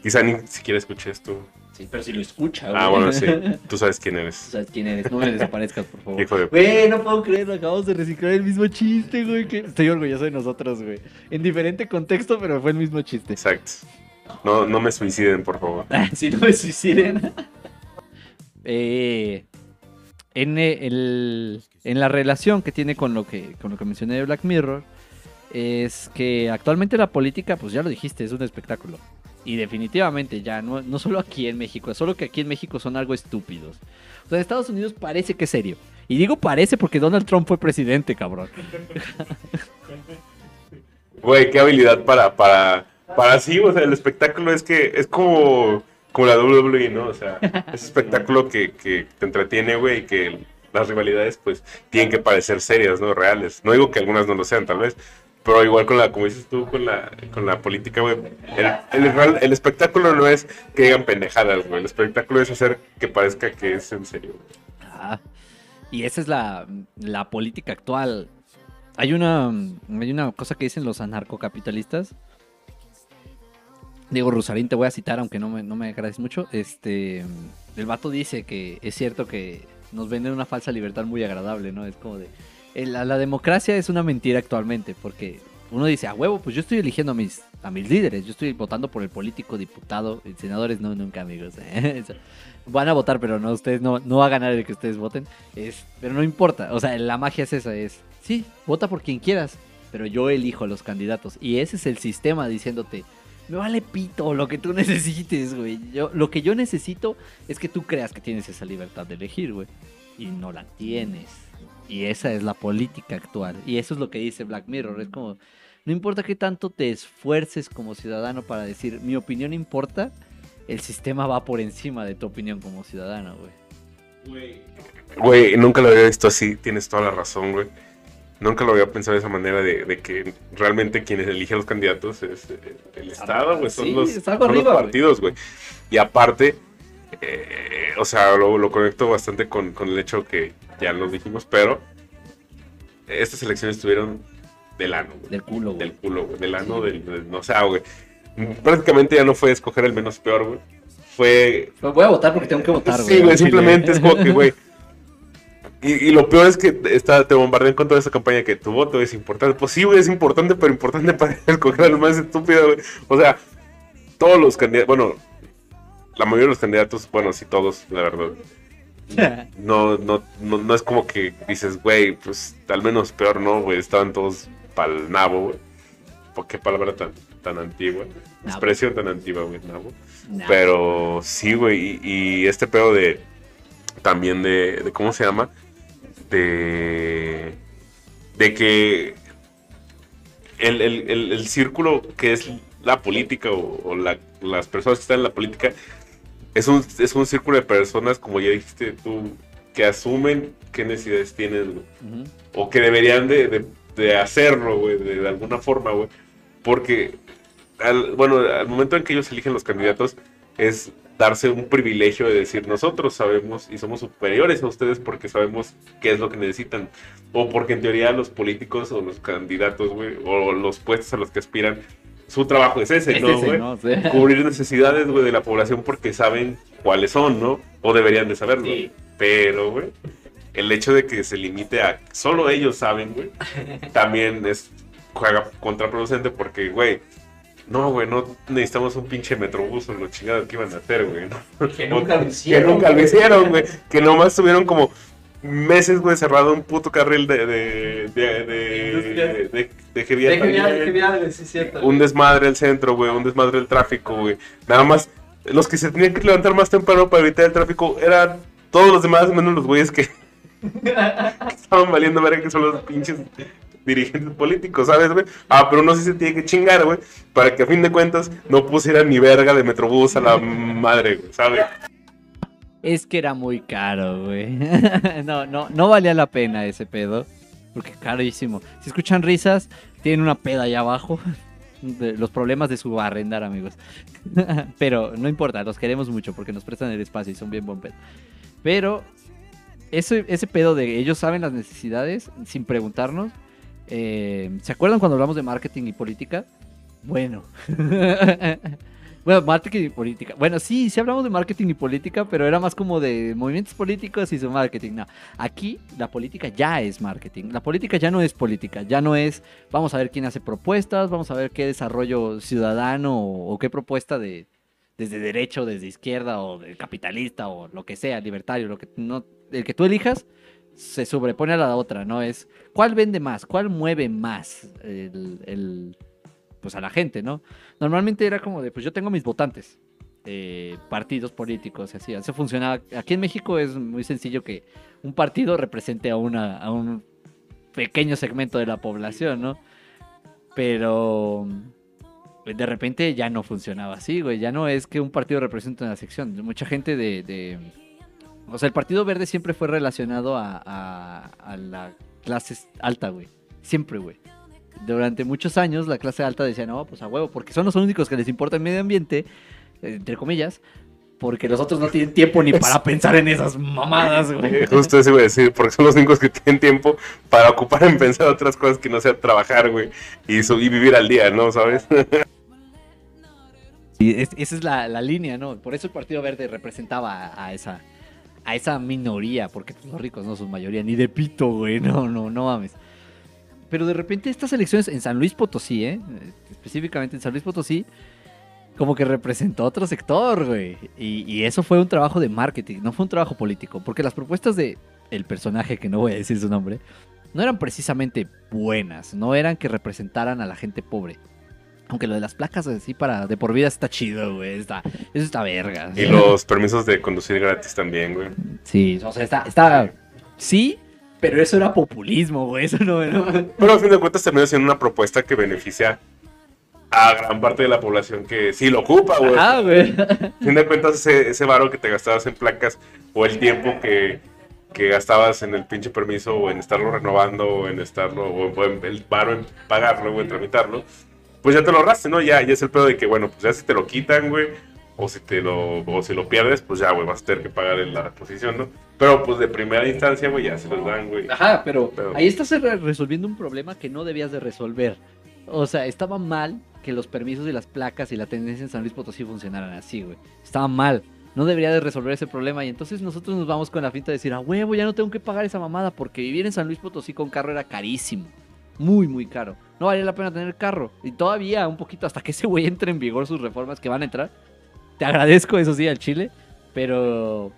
Quizá ni siquiera escuché esto. Sí, pero si lo escucha, güey. Ah, bueno, sí. Tú sabes quién Tú eres. sabes quién eres, no me desaparezcas, por favor. Hijo de... Güey, no puedo creerlo, acabamos de reciclar el mismo chiste, güey. que- Estoy orgulloso de nosotros, güey. En diferente contexto, pero fue el mismo chiste. Exacto. No, no me suiciden, por favor. si no me suiciden. Eh, en, eh, el- en la relación que tiene con lo que, con lo que mencioné de Black Mirror, es que actualmente la política, pues ya lo dijiste, es un espectáculo. Y definitivamente ya, no, no solo aquí en México, solo que aquí en México son algo estúpidos. O sea, en Estados Unidos parece que es serio. Y digo parece porque Donald Trump fue presidente, cabrón. Güey, qué habilidad para, para, para sí, o sea, el espectáculo es que es como, como la WWE, ¿no? O sea, es espectáculo que, que te entretiene, güey, que las rivalidades, pues, tienen que parecer serias, ¿no? Reales. No digo que algunas no lo sean, tal vez, pero igual con la, como dices tú, con la, con la política, güey, el, el, espectáculo no es que digan pendejadas, güey, el espectáculo es hacer que parezca que es en serio. güey. Ah, y esa es la, la política actual. Hay una, hay una cosa que dicen los anarcocapitalistas. Diego Rusarín, te voy a citar, aunque no me, no me mucho. Este, el vato dice que es cierto que nos venden una falsa libertad muy agradable, ¿no? Es como de... el- la, democracia es una mentira actualmente, porque uno dice, a huevo, pues yo estoy eligiendo a mis, a mis líderes, yo estoy votando por el político, diputado, y senadores, no, nunca, amigos. Van a votar, pero no, ustedes no, no va a ganar el que ustedes voten. Es, pero no importa, o sea, la magia es esa, es, sí, vota por quien quieras, pero yo elijo a los candidatos. Y ese es el sistema diciéndote, me vale pito lo que tú necesites, güey. Yo, lo que yo necesito es que tú creas que tienes esa libertad de elegir, güey. Y no la tienes. Y esa es la política actual. Y eso es lo que dice Black Mirror. Es como, no importa qué tanto te esfuerces como ciudadano para decir, mi opinión importa, el sistema va por encima de tu opinión como ciudadano, güey. Güey, nunca lo había visto así, tienes toda la razón, güey. Nunca lo había pensado de esa manera de, de que realmente quienes eligen los candidatos es eh, el Estado, güey. Son, Sí, los, son arriba, partidos, güey. Y aparte, eh, o sea, lo, lo conecto bastante con, con el hecho que ya lo dijimos, pero estas elecciones estuvieron del ano, güey. Del culo, güey. Del culo, güey. Del ano, del, del- no sé, güey. Prácticamente ya no fue escoger el menos peor, güey. Fue voy a votar porque tengo que votar, güey. Sí, güey, simplemente es como que, güey. Y, y lo peor es que está, te bombardean con toda esa campaña que tu voto es importante. Pues sí, güey, es importante, pero importante para escoger al más estúpido, güey. O sea, todos los candidatos, bueno, la mayoría de los candidatos, bueno, sí, todos, la verdad. No, no, no, no es como que dices, güey, pues al menos peor no, güey. Estaban todos pa'l nabo, güey. ¿Por qué palabra tan, tan antigua? Nabo. Expresión tan antigua, güey, nabo. Pero sí, güey. Y, y este pedo de. También de, de. ¿Cómo se llama? De. De que. El, el- el- el círculo que es la política o, o la- las personas que están en la política. Es un, es un círculo de personas, como ya dijiste tú, que asumen qué necesidades tienes, güey o que deberían de, de- de hacerlo, güey, de, de alguna forma, güey. Porque, al, bueno, al momento en que ellos eligen los candidatos, es darse un privilegio de decir, nosotros sabemos y somos superiores a ustedes porque sabemos qué es lo que necesitan. O porque en teoría los políticos o los candidatos, güey, o los puestos a los que aspiran, su trabajo es ese, Es ¿no, güey? ¿no? Sí. Cubrir necesidades, güey, de la población porque saben cuáles son, ¿no? O deberían de saberlo. Sí. Pero, güey, el hecho de que se limite a solo ellos saben, güey, también es juega contraproducente porque, güey, no, güey, no necesitamos un pinche metrobús o lo chingado que iban a hacer, güey, ¿no? Que nunca lo Que hicieron. nunca lo hicieron, güey. Que nomás tuvieron como meses, güey, cerrado un puto carril de, de, de, de, de, de, de sí cierto. Un desmadre el centro, güey, un desmadre el tráfico, güey. Nada más, los que se tenían que levantar más temprano para evitar el tráfico eran todos los demás, menos los güeyes que, que estaban valiendo ver que son los pinches dirigentes políticos, ¿sabes, güey? Ah, pero uno sí se tiene que chingar, güey, para que a fin de cuentas no pusieran ni verga de Metrobús a la madre, güey, ¿sabes? Es que era muy caro, güey. no, no, no valía la pena ese pedo. Porque carísimo. Si escuchan risas, tienen una peda allá abajo. De los problemas de su arrendar, amigos. Pero no importa, los queremos mucho porque nos prestan el espacio y son bien buen pedo. Pero ese, ese pedo de ellos saben las necesidades sin preguntarnos. eh, ¿Se acuerdan cuando hablamos de marketing y política? Bueno. Bueno, marketing y política. Bueno, sí, sí hablamos de marketing y política, pero era más como de movimientos políticos y su marketing. No, aquí la política ya es marketing. La política ya no es política, ya no es vamos a ver quién hace propuestas, vamos a ver qué desarrollo ciudadano o, qué propuesta de desde derecho, desde izquierda o de capitalista o lo que sea, libertario, lo que no el que tú elijas se sobrepone a la otra, ¿no? Es cuál vende más, cuál mueve más el- pues a la gente, ¿no? Normalmente era como de, pues yo tengo mis votantes, eh, partidos políticos así. Así funcionaba. Aquí en México es muy sencillo que un partido represente a, una, a un pequeño segmento de la población, ¿no? Pero de repente ya no funcionaba así, güey. Ya no es que un partido represente una sección. Mucha gente de... de- O sea, el Partido Verde siempre fue relacionado a, a- a la clase alta, güey. Siempre, güey. Durante muchos años la clase alta decía, no, pues a huevo, porque son los únicos que les importa el medio ambiente, entre comillas, porque los otros no tienen tiempo ni para pensar en esas mamadas, güey. Justo eso iba a decir, porque son los únicos que tienen tiempo para ocupar en pensar otras cosas que no sea trabajar, güey, y, su- y vivir al día, ¿no? ¿Sabes? Y es- esa es la, la línea, ¿no? Por eso el Partido Verde representaba a, a esa a esa minoría, porque los ricos no son mayoría, ni de pito, güey, no, no, no mames. Pero de repente estas elecciones en San Luis Potosí, ¿eh? específicamente en San Luis Potosí, como que representó otro sector, güey. Y, y eso fue un trabajo de marketing, no fue un trabajo político, porque las propuestas de el personaje, que no voy a decir su nombre, no eran precisamente buenas, no eran que representaran a la gente pobre. Aunque lo de las placas así para de por vida está chido, güey. Está, eso está verga. Y los permisos de conducir gratis también, güey. Sí, o sea, está, está. Sí, pero eso era populismo, güey. Eso no era. Pero a fin de cuentas termina siendo una propuesta que beneficia a gran parte de la población que sí lo ocupa, güey. Ah, güey. A fin de cuentas ese, ese varo que te gastabas en placas o el tiempo que, que gastabas en el pinche permiso o en estarlo renovando o en estarlo, o, o en el varo en pagarlo o en tramitarlo, pues ya te lo ahorraste, ¿no? Ya, ya es el pedo de que, bueno, pues ya si te lo quitan, güey, o si te lo, o si lo pierdes, pues ya, güey, vas a tener que pagar en la reposición, ¿no? Pero pues de primera instancia, güey, ya se los dan, güey. Ajá, pero, Pero- ahí estás re- resolviendo un problema que no debías de resolver. O sea, estaba mal que los permisos y las placas y la tendencia en San Luis Potosí funcionaran así, güey. Estaba mal. No debería de resolver ese problema. Y entonces nosotros nos vamos con la finta de decir, a huevo, ya no tengo que pagar esa mamada porque vivir en San Luis Potosí con carro era carísimo. Muy, muy caro. No valía la pena tener carro. Y todavía un poquito hasta que ese güey entre en vigor sus reformas que van a entrar. Te agradezco, eso sí, al Chile. Pero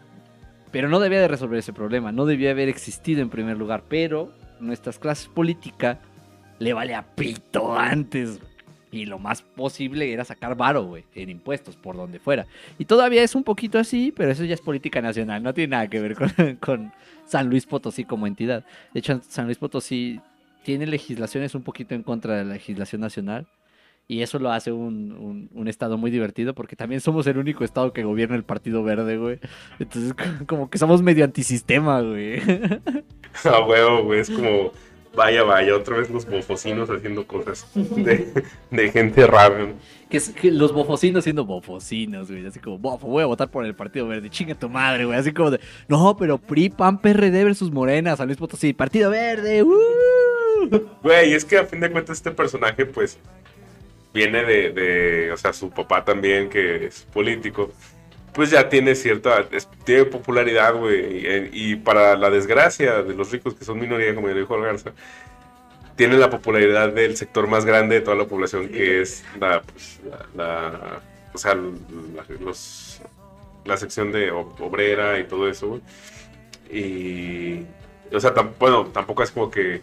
pero no debía de resolver ese problema, no debía haber existido en primer lugar, pero nuestras clases políticas le vale a pito antes. Y lo más posible era sacar varo, güey, en impuestos, por donde fuera. Y todavía es un poquito así, pero eso ya es política nacional, no tiene nada que ver con San Luis Potosí como entidad. De hecho, San Luis Potosí tiene legislaciones un poquito en contra de la legislación nacional. Y eso lo hace un, un- un estado muy divertido porque también somos el único estado que gobierna el Partido Verde, güey. Entonces, co- como que somos medio antisistema, güey. A huevo, güey, es como, vaya, vaya, otra vez los bofocinos haciendo cosas de, de gente rara, ¿no? Que, es- que los bofocinos siendo bofocinos, güey. Así como, bofo, voy a votar por el Partido Verde. Chinga tu madre, güey. Así como de, no, pero PRI, PAN, PRD versus Morena, San Luis Potosí, Partido Verde. ¡uh! Güey, es que a fin de cuentas este personaje, pues, viene de, de, o sea, su papá también, que es político, pues ya tiene cierta, es- tiene popularidad, güey. Y, y para la desgracia de los ricos, que son minoría, como ya dijo Garza, tienen la popularidad del sector más grande de toda la población, que es la, pues, la, la- o sea, la, los, la sección de obrera y todo eso, güey. Y, o sea, tam- bueno, tampoco es como que,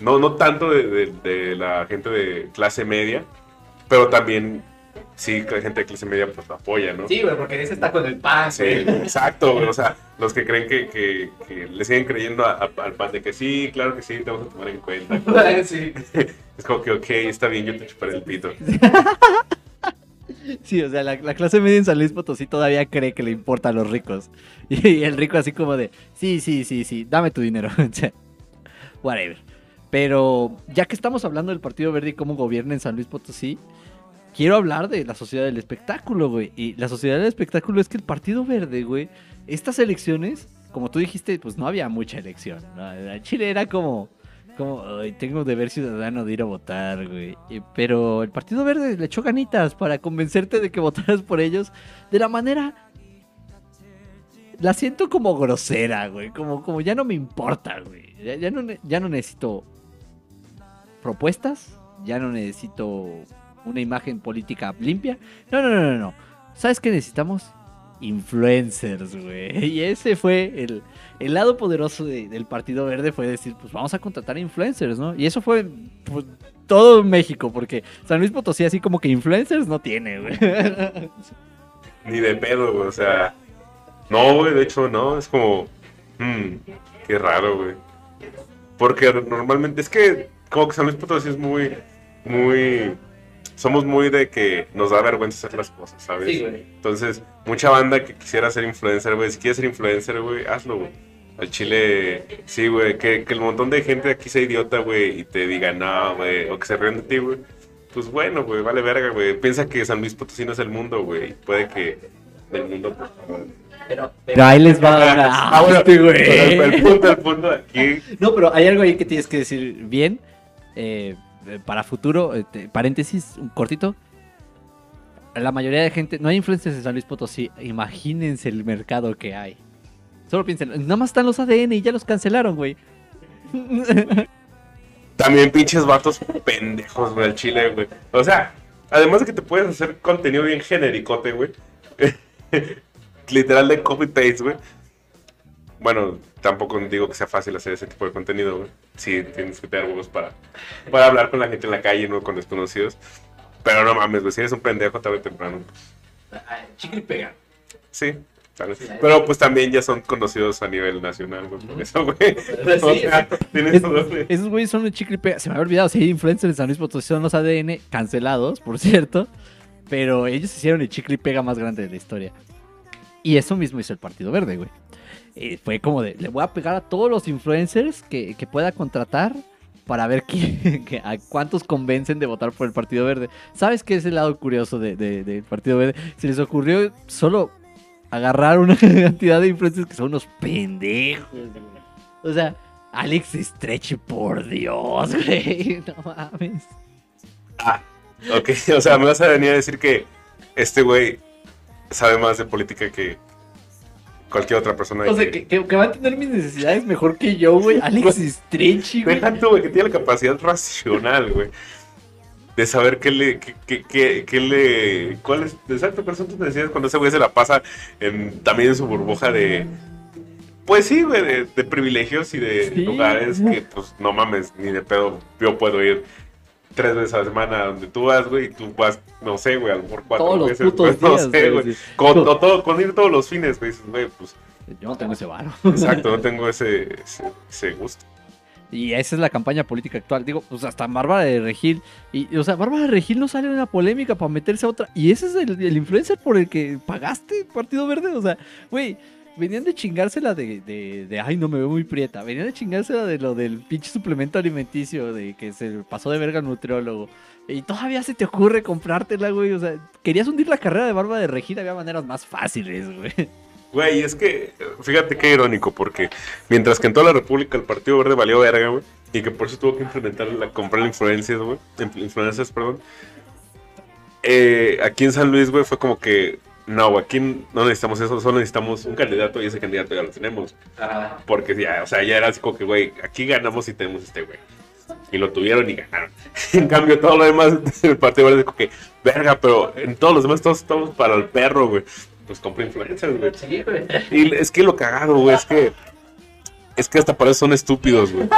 no, no tanto de, de- de la gente de clase media, pero también, sí, que la gente de clase media pues lo apoya, ¿no? Sí, güey, porque ese está con el pan, Sí, güey. exacto, güey, o sea, los que creen que, que- que le siguen creyendo a- a- al pan de que sí, claro que sí, te vamos a tomar en cuenta. Sí. Es como que, ok, está bien, yo te chuparé el pito. Sí, o sea, la, la clase media en San Luis Potosí todavía cree que le importa a los ricos. Y, el rico así como de, sí, sí, sí, sí, dame tu dinero. O sea, Whatever. Pero ya que estamos hablando del Partido Verde y cómo gobierna en San Luis Potosí, quiero hablar de la sociedad del espectáculo, güey. Y la sociedad del espectáculo es que el Partido Verde, güey, estas elecciones, como tú dijiste, pues no había mucha elección. ¿no? Chile era como, como, "Ay, tengo deber ciudadano de ir a votar, güey. Y- Pero el Partido Verde le echó ganitas para convencerte de que votaras por ellos de la manera... La siento como grosera, güey. Como, como ya no me importa, güey. Ya, no, ya no necesito propuestas. Ya no necesito una imagen política limpia. No, no, no, no, no. ¿Sabes qué necesitamos? Influencers, güey. Y ese fue el, el lado poderoso de- del Partido Verde, fue decir, pues vamos a contratar influencers, ¿no? Y eso fue pues, todo México, porque San Luis Potosí así como que influencers no tiene, güey. Ni de pedo, güey, o sea. No, güey, de hecho, no, es como. hmm, qué raro, güey. Porque normalmente es que, como que San Luis Potosí es muy. Muy. Somos muy de que nos da vergüenza hacer las cosas, ¿sabes? Sí, güey. Entonces, mucha banda que quisiera ser influencer, güey. Si quieres ser influencer, güey, hazlo, güey. Al Chile, sí, güey. Que, que el montón de gente aquí sea idiota, güey, y te diga no, güey. O que se rían de ti, güey. Pues bueno, güey, vale verga, güey. Piensa que San Luis Potosí no es el mundo, güey. y Puede que el mundo, pues, no. Pero, Pero ahí les va a dar Ah, bueno, este, güey. el, el punto, el punto aquí. No, pero hay algo ahí que tienes que decir bien. eh, para futuro, eh, te- paréntesis, un cortito. La mayoría de gente, no hay influencers en San Luis Potosí. Imagínense el mercado que hay. Solo piensen, nada más están los ADN y ya los cancelaron, güey. También pinches vatos pendejos, güey, al chile, güey. O sea, además de que te puedes hacer contenido bien genericote, güey. Literal de copy-paste, güey. Bueno, tampoco digo que sea fácil hacer ese tipo de contenido, güey. Sí, tienes que tener huevos para, para hablar con la gente en la calle, no con desconocidos. Pero no mames, güey, si eres un pendejo tarde o temprano. Ay, chicle y pega. Sí, tal vez. Sí. Pero pues también ya son conocidos a nivel nacional, güey, por eso, güey. Sí, O sea, tienes Es- todo, güey. esos güeyes son de chicle y pega. Se me había olvidado, si hay influencers en San Luis Potosí son los ADN cancelados, por cierto. Pero ellos hicieron el chicle y pega más grande de la historia. Y eso mismo hizo el Partido Verde, güey. Fue como de, le voy a pegar a todos los influencers que, que pueda contratar para ver quién- que- a cuántos convencen de votar por el Partido Verde. ¿Sabes qué es el lado curioso de- de- del Partido Verde? Se les ocurrió solo agarrar una cantidad de influencers que son unos pendejos. O sea, Alex Stretch, por Dios, güey. No mames. Ok, o sea, me vas a venir a decir que este güey sabe más de política que cualquier otra persona. O sea, que- que, va a tener mis necesidades mejor que yo, güey. Alex Stretch, güey. Deja tú, güey, que tiene la capacidad racional, güey. De saber qué le, qué, qué, qué- qué le, cuál es, exacto, cuáles son tus necesidades cuando ese güey se la pasa en, también en su burbuja de, pues sí, güey, de, de privilegios y de Sí. lugares que, pues, no mames, ni de pedo, yo puedo ir tres veces a la semana donde tú vas, güey, y tú vas, no sé, güey, a lo mejor cuatro Todos los veces, putos güey, no sé, güey. Con, No. todo, con ir todos los fines, güey, dices, güey, pues, Yo no tengo ese varo. exacto, no tengo ese, ese, ese gusto. Y esa es la campaña política actual. Digo, pues hasta Bárbara de Regil. Y, o sea, Bárbara de Regil no sale en una polémica para meterse a otra. Y ese es el, el influencer por el que pagaste Partido Verde. O sea, güey, venían de chingársela de, de, de, ay, no me veo muy prieta. Venían de chingársela de lo del pinche suplemento alimenticio, de que se pasó de verga al nutriólogo. Y todavía se te ocurre comprártela, güey. O sea, querías hundir la carrera de Bárbara de Regil. Había maneras más fáciles, güey. Güey, es que, fíjate qué irónico, porque mientras que en toda la República el Partido Verde valió verga, güey, y que por eso tuvo que implementar la comprar influencias, güey, influ- influencias, perdón, eh, aquí en San Luis, güey, fue como que no, aquí no necesitamos eso, solo necesitamos un candidato y ese candidato ya lo tenemos. Ah, Porque ya, o sea, ya era así como que, güey, aquí ganamos y tenemos este güey. Y lo tuvieron y ganaron. en cambio, todo lo demás del Partido es como que, verga, pero en todos los demás todos estamos para el perro, güey. Pues compra influencers, güey. sí, güey. Y es que lo cagado, güey, es que. Es que hasta para eso son estúpidos, güey.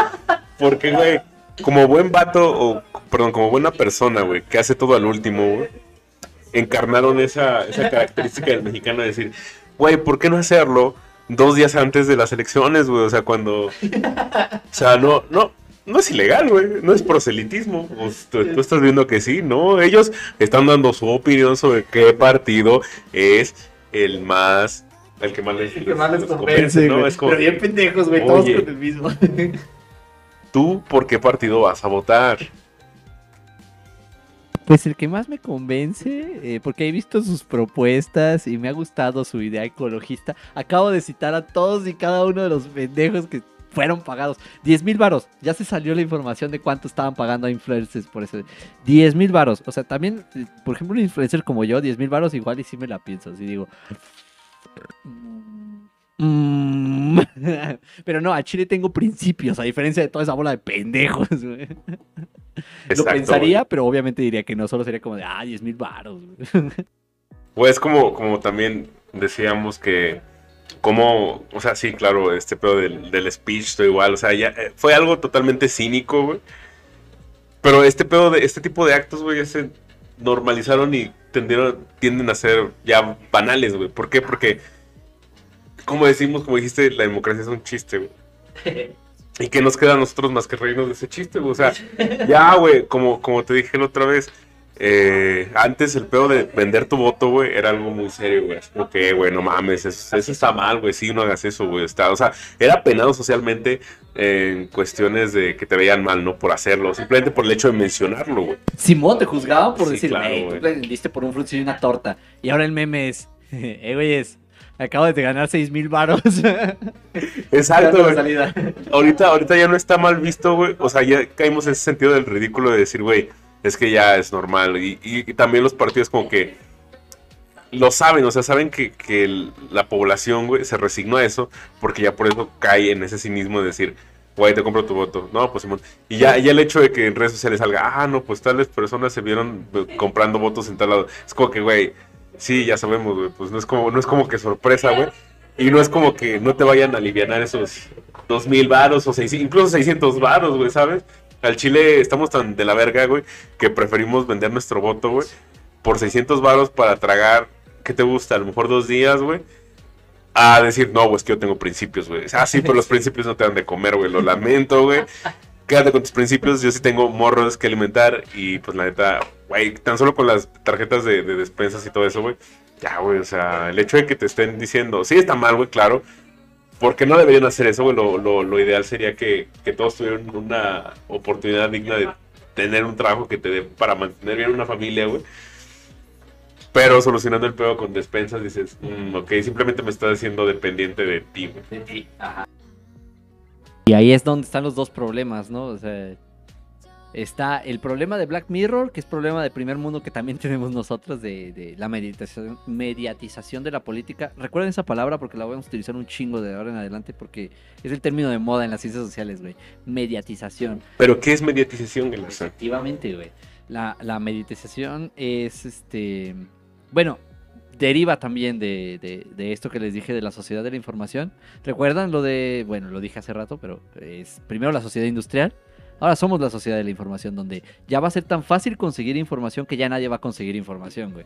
Porque, güey, como buen vato, o perdón, como buena persona, güey, que hace todo al último, güey, encarnaron esa, esa característica del mexicano de decir, güey, ¿por qué no hacerlo dos días antes de las elecciones, güey? O sea, cuando. O sea, no, no. No es ilegal, güey. No es proselitismo. Pues, tú, tú estás viendo que sí, ¿no? Ellos están dando su opinión sobre qué partido es el más. El que más les, El que más les les convence, ¿no? güey. Es como, Pero bien pendejos, güey, todos con el mismo. ¿tú por qué partido vas a votar? Pues el que más me convence, eh, porque he visto sus propuestas y me ha gustado su idea ecologista. Acabo de citar a todos y cada uno de los pendejos que fueron pagados. 10 mil varos. Ya se salió la información de cuánto estaban pagando a influencers por eso. 10 mil varos. O sea, también, eh, por ejemplo, un influencer como yo, 10 mil varos igual y sí me la pienso. Así digo. mm, Pero no, a Chile tengo principios, a diferencia de toda esa bola de pendejos. Güey. Lo Exacto, pensaría, pero obviamente diría que no, solo sería como de, ah, 10 mil baros. Pues como, como también decíamos que, como, o sea, sí, claro, este pedo del, del speech, todo igual, o sea, ya eh, fue algo totalmente cínico, güey. Pero este pedo de, este tipo de actos, güey, ya se normalizaron y tendieron, tienden a ser ya banales, güey. ¿Por qué? Porque, como decimos, como dijiste, la democracia es un chiste, güey. ¿Y qué nos queda a nosotros más que reírnos de ese chiste, güey? O sea, ya, güey, como, como te dije la otra vez, eh, antes el pedo de vender tu voto, güey, era algo muy serio, güey. Como que, güey, no mames, eso, eso está mal, güey, sí, no hagas eso, güey. Está, o sea, era penado socialmente en cuestiones de que te veían mal, no por hacerlo, simplemente por el hecho de mencionarlo, güey. Simón, te juzgaban por Sí, decir, claro, "Ey, tú güey. te vendiste por un frutzi y una torta. Y ahora el meme es, eh, güeyes, acabo de ganar 6 mil baros. Exacto, güey. salida. Ahorita, ahorita ya no está mal visto, güey. O sea, ya caímos en ese sentido del ridículo de decir, güey, es que ya es normal. Y, y- y también los partidos como que lo saben, o sea, saben que, que el- la población, güey, se resignó a eso, porque ya por eso cae en ese cinismo de decir, güey, te compro tu voto. No, pues Simón. Y ya, ya el hecho de que en redes sociales salga, ah, no, pues tales personas se vieron eh, comprando votos en tal lado. Es como que, güey, sí, ya sabemos, güey, pues no es como, no es como que sorpresa, güey. Y no es como que no te vayan a aliviar esos dos mil varos o seis, incluso 600 varos, güey, ¿sabes? Al Chile estamos tan de la verga, güey, que preferimos vender nuestro voto, güey, por 600 varos para tragar, ¿qué te gusta? A lo mejor dos días, güey. A decir, no, güey, es que yo tengo principios, güey. Ah, sí, pero los principios no te dan de comer, güey. Lo lamento, güey. Quédate con tus principios. Yo sí tengo morros que alimentar. Y pues la neta, güey, tan solo con las tarjetas de, de despensas y todo eso, güey. Ya, güey, o sea, el hecho de que te estén diciendo, sí está mal, güey, claro. Porque no deberían hacer eso, güey. Lo, lo, lo ideal sería que, que todos tuvieran una oportunidad digna de tener un trabajo que te dé para mantener bien una familia, güey. Pero solucionando el pedo con despensas dices, "Mm, ok, simplemente me estás haciendo dependiente de ti, güey. De ti. Ajá. Y ahí es donde están los dos problemas, ¿no? O sea, está el problema de Black Mirror, que es problema de primer mundo que también tenemos nosotros de, de la mediatización, mediatización de la política. Recuerden esa palabra porque la vamos a utilizar un chingo de ahora en adelante porque es el término de moda en las ciencias sociales, güey. Mediatización. Pero ¿qué es mediatización, Galaxy? Efectivamente, güey. La, la meditación es este. Bueno, deriva también de, de- de esto que les dije de la sociedad de la información. ¿Recuerdan lo de.? Bueno, lo dije hace rato, pero es primero la sociedad industrial. Ahora somos la sociedad de la información, donde ya va a ser tan fácil conseguir información que ya nadie va a conseguir información, güey.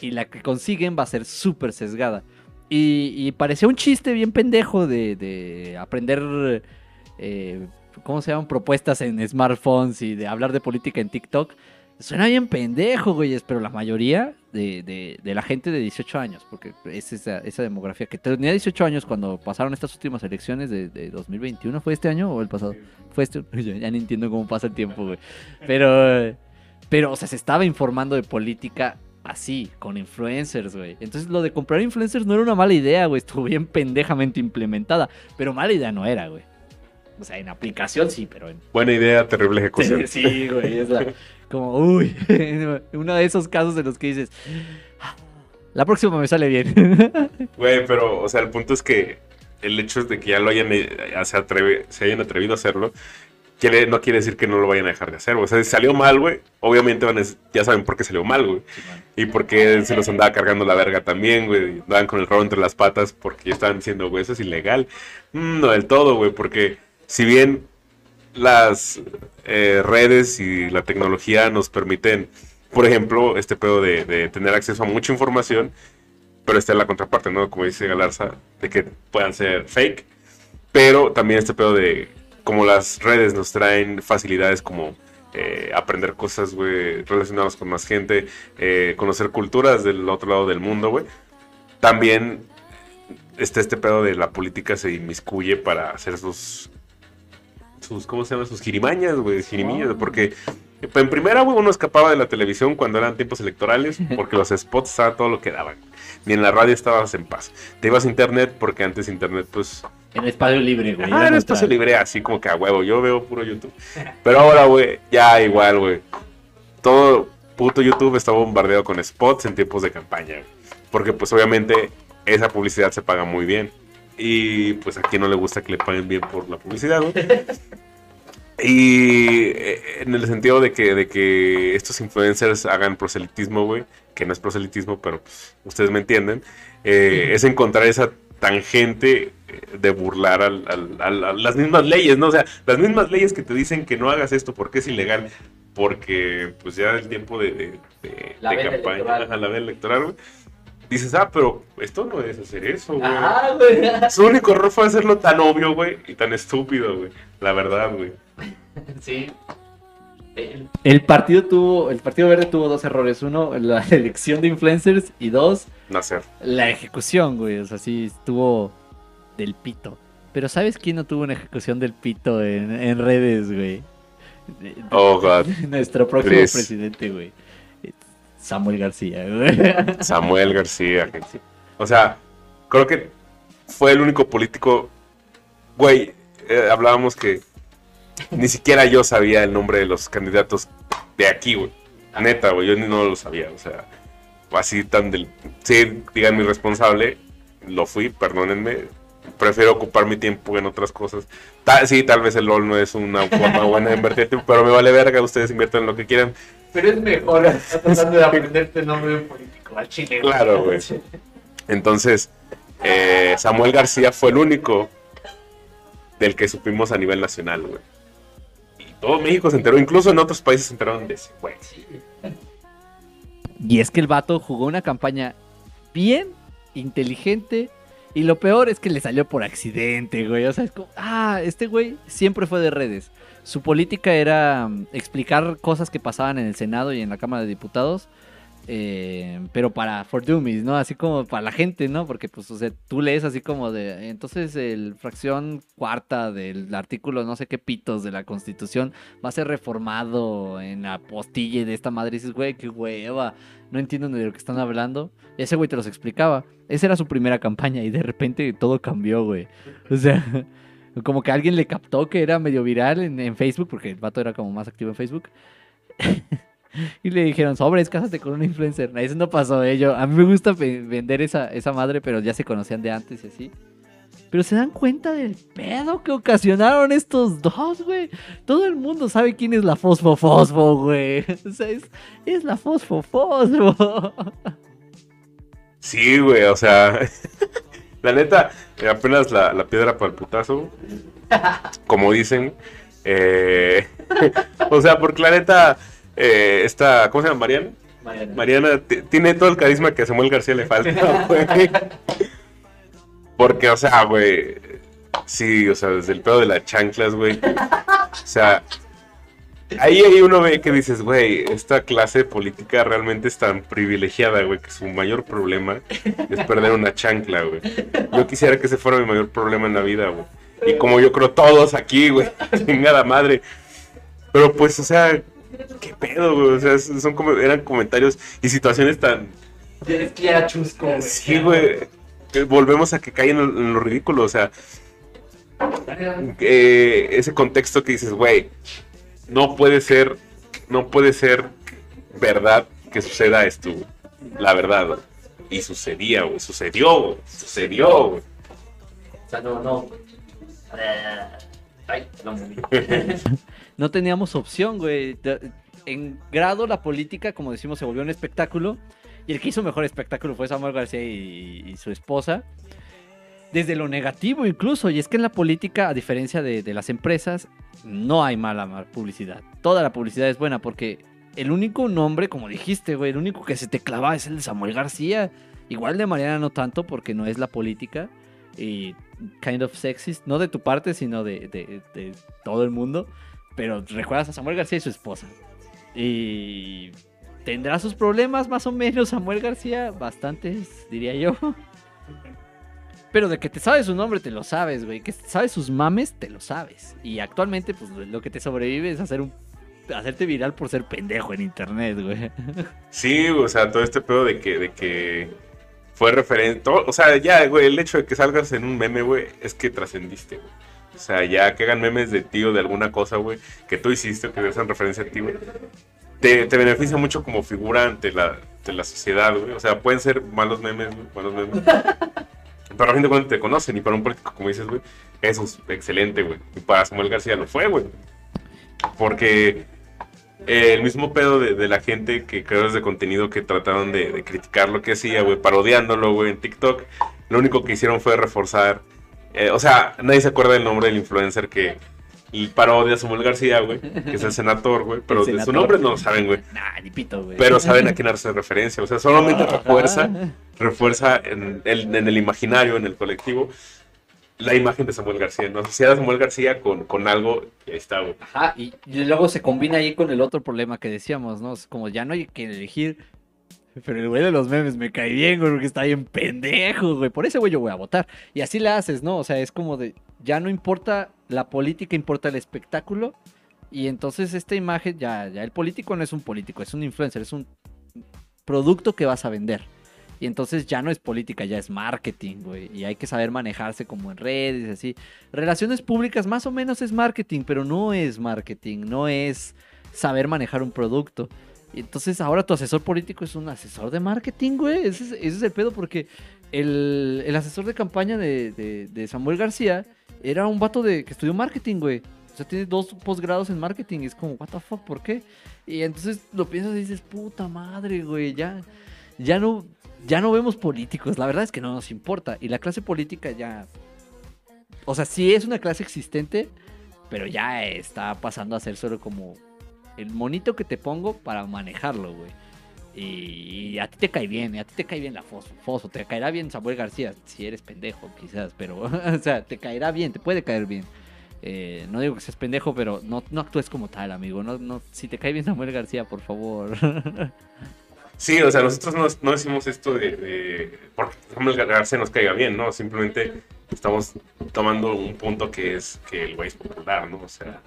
Y la que consiguen va a ser súper sesgada. Y, y parecía un chiste bien pendejo de, de aprender. eh, ¿Cómo se llaman? Propuestas en smartphones y de hablar de política en TikTok. Suena bien pendejo, güeyes, pero la mayoría de, de- de la gente de 18 años, porque es esa, esa demografía que tenía 18 años cuando pasaron estas últimas elecciones de, de 2021, ¿fue este año o el pasado? Fue este, ya, ya no entiendo cómo pasa el tiempo, güey. Pero, pero, o sea, se estaba informando de política así, con influencers, güey. Entonces lo de comprar influencers no era una mala idea, güey, estuvo bien pendejamente implementada, pero mala idea no era, güey. O sea, en aplicación sí, pero en Buena idea, terrible ejecución. Sí, güey, es la- como, uy, uno de esos casos en los que dices, "Ah, La próxima me sale bien. Güey, pero, o sea, el punto es que el hecho de que ya lo hayan, ya se, atreve, se hayan atrevido a hacerlo, quiere, no quiere decir que no lo vayan a dejar de hacer. O sea, si salió mal, güey, obviamente van a, ya saben por qué salió mal, güey. Y por qué se los andaba cargando la verga también, güey. Andaban con el rabo entre las patas porque estaban diciendo, güey, eso es ilegal. Mm, no del todo, güey, porque si bien las eh, redes y la tecnología nos permiten, por ejemplo, este pedo de, tener acceso a mucha información, pero está en la contraparte, ¿no? Como dice Galarza, de que puedan ser fake, pero también este pedo de como las redes nos traen facilidades como eh, aprender cosas, güey, relacionadas con más gente, eh, conocer culturas del otro lado del mundo, güey. También está este pedo de la política se inmiscuye para hacer sus sus, ¿cómo se llama? Sus jirimañas, güey, jirimillas, porque en primera, güey, uno escapaba de la televisión cuando eran tiempos electorales, porque los spots estaban todo lo que daban. Ni en la radio estabas en paz. Te ibas a internet, porque antes internet, pues, En espacio libre, güey. Ah, en espacio libre, así como que a huevo. Yo veo puro YouTube. Pero ahora, güey, ya igual, güey. Todo puto YouTube está bombardeado con spots en tiempos de campaña. güey. Porque, pues, obviamente, esa publicidad se paga muy bien. Y, pues, a quien no le gusta que le paguen bien por la publicidad, güey. Y eh, en el sentido de que, de que estos influencers hagan proselitismo, güey, que no es proselitismo, pero pues, ustedes me entienden, eh, es encontrar esa tangente eh, de burlar al- al- al- a las mismas leyes, ¿no? O sea, las mismas leyes que te dicen que no hagas esto porque es ilegal, porque pues ya el tiempo de, de, de- La de veda campaña, electoral. ajá, la veda electoral, güey, dices, ah, pero esto no es hacer eso, güey. Ah, güey. Su único error fue hacerlo tan obvio, güey, y tan estúpido, güey. La verdad, güey. Sí. El- partido tuvo, el Partido Verde tuvo dos errores. Uno, la elección de influencers y dos, Nacer. la ejecución, güey. O sea, sí estuvo del pito. Pero ¿sabes quién no tuvo una ejecución del pito en, en redes, güey? Oh, God. Nuestro próximo Chris. presidente, güey. Samuel García. Samuel García. O sea, creo que fue el único político. Güey, eh, hablábamos que ni siquiera yo sabía el nombre de los candidatos de aquí, güey. Neta, güey, yo ni no lo sabía. O sea, así tan del. Sí, díganme irresponsable. Lo fui, perdónenme. Prefiero ocupar mi tiempo en otras cosas. Sí, tal vez el LOL no es una forma buena de invertir pero me vale verga. Ustedes inviertan lo que quieran. Pero es mejor estar tratando de aprenderte el nombre de un político al chile. Claro, güey. Entonces, eh, Samuel García fue el único del que supimos a nivel nacional, güey. Y todo México se enteró, incluso en otros países se enteraron de ese, güey. Y es que el vato jugó una campaña bien, inteligente. Y lo peor es que le salió por accidente, güey. O sea, es como, ah, este güey siempre fue de redes. Su política era mm, explicar cosas que pasaban en el Senado y en la Cámara de Diputados. eh, pero para for dummies, ¿no? Así como para la gente, ¿no? Porque, pues, o sea, tú lees así como de. Entonces, el fracción cuarta del artículo no sé qué pitos de la Constitución va a ser reformado en la postilla de esta madre. Y dices, güey, qué hueva. No entiendo de lo que están hablando. Y ese güey te los explicaba. Esa era su primera campaña y de repente todo cambió, güey. O sea, como que alguien le captó que era medio viral en, Facebook, porque el vato era como más activo en Facebook. y le dijeron, sobres, cásate con un influencer. Eso no pasó, eh. A mí me gusta ve- vender esa, esa madre, pero ya se conocían de antes y así. Pero se dan cuenta del pedo que ocasionaron estos dos, güey. Todo el mundo sabe quién es la Fosfo Fosfo, güey. O sea, es, es la Fosfo Fosfo. Sí, güey, o sea, la neta, eh, apenas la, la piedra para el putazo, como dicen. eh, o sea, porque la neta, eh, esta, ¿cómo se llama? Mariana. Mariana. Mariana tiene todo el carisma que a Samuel García le falta, güey. Porque, o sea, güey. Sí, o sea, desde el pedo de las chanclas, güey. O sea, ahí, ahí uno ve que dices, güey, esta clase política realmente es tan privilegiada, güey, que su mayor problema es perder una chancla, güey. Yo quisiera que ese fuera mi mayor problema en la vida, güey. Y como yo creo todos aquí, güey, chingada madre. Pero pues, o sea, qué pedo, güey. O sea, son como, eran comentarios y situaciones tan, Es que era chusco, güey. Sí, güey. Volvemos a que caen en, en lo ridículo, o sea, eh, ese contexto que dices, güey, no puede ser, no puede ser verdad que suceda esto, güey. la verdad. güey. Y sucedía, güey. Sucedió, güey. Sucedió, güey. O sea, no, no. Eh, Ay, no. No teníamos opción, güey. En grado la política, como decimos, se volvió un espectáculo. Y el que hizo mejor espectáculo fue Samuel García y, y su esposa. Desde lo negativo incluso. Y es que en la política, a diferencia de, de las empresas, no hay mala ma- publicidad. Toda la publicidad es buena porque el único nombre, como dijiste, güey, el único que se te clava es el de Samuel García. Igual de Mariana no tanto porque no es la política. Y kind of sexist, no de tu parte, sino de- de todo el mundo. Pero recuerdas a Samuel García y su esposa. Y tendrá sus problemas más o menos Samuel García, bastantes, diría yo. Pero de que te sabes su nombre, te lo sabes, güey. Que sabes sus mames, te lo sabes. Y actualmente, pues lo que te sobrevive es hacer un hacerte viral por ser pendejo en internet, güey. Sí, o sea, todo este pedo de que, de que fue referente. O sea, ya, güey, el hecho de que salgas en un meme, güey, es que trascendiste, güey. O sea, ya que hagan memes de ti o de alguna cosa, güey, que tú hiciste o que hacen referencia a ti, güey. Te, te beneficia mucho como figura ante la, ante la sociedad, güey. O sea, pueden ser malos memes, güey, malos memes. Pero a fin de cuentas te conocen y para un político, como dices, güey, eso es excelente, güey. Y para Samuel García lo fue, güey. Porque el mismo pedo de, la gente que creadores de contenido que trataron de, criticar lo que hacía, güey, parodiándolo, güey, en TikTok. Lo único que hicieron fue reforzar. eh, o sea, nadie se acuerda del nombre del influencer que parodia a Samuel García, güey, que es el senador, güey. Pero de su nombre no lo saben, güey. Nah, ni pito, güey. Pero saben a quién hace referencia. O sea, solamente refuerza, refuerza en el, en el imaginario, en el colectivo, la imagen de Samuel García. No asociada a Samuel García con, con algo, y ahí está, güey. Ajá, y, y luego se combina ahí con el otro problema que decíamos, ¿no? Es como ya no hay que elegir. Pero el güey de los memes me cae bien, güey, porque está bien pendejo, güey. Por ese güey yo voy a votar. Y así la haces, ¿no? O sea, es como de. Ya no importa la política, importa el espectáculo. Y entonces esta imagen, ya, ya el político no es un político, es un influencer, es un producto que vas a vender. Y entonces ya no es política, ya es marketing, güey. Y hay que saber manejarse como en redes, así. Relaciones públicas más o menos es marketing, pero no es marketing, no es saber manejar un producto. Y entonces ahora tu asesor político es un asesor de marketing, güey. Ese es, ese es el pedo porque el, el asesor de campaña de, de- de Samuel García era un vato de, que estudió marketing, güey. O sea, tiene dos posgrados en marketing. Es como, what the fuck, ¿por qué? Y entonces lo piensas y dices, puta madre, güey, ya, ya no, ya no vemos políticos. La verdad es que no nos importa. Y la clase política ya, o sea, sí es una clase existente, pero ya está pasando a ser solo como el monito que te pongo para manejarlo, güey. Y a ti te cae bien, a ti te cae bien la Foso, Foso, te caerá bien Samuel García, si eres pendejo, quizás, pero, o sea, te caerá bien, te puede caer bien. Eh, no digo que seas pendejo, pero no, no actúes como tal, amigo. No, no, si te cae bien Samuel García, por favor. Sí, o sea, nosotros no, no decimos esto de, de porque Samuel García nos caiga bien, ¿no? Simplemente estamos tomando un punto que es que el güey es popular, ¿no? O sea,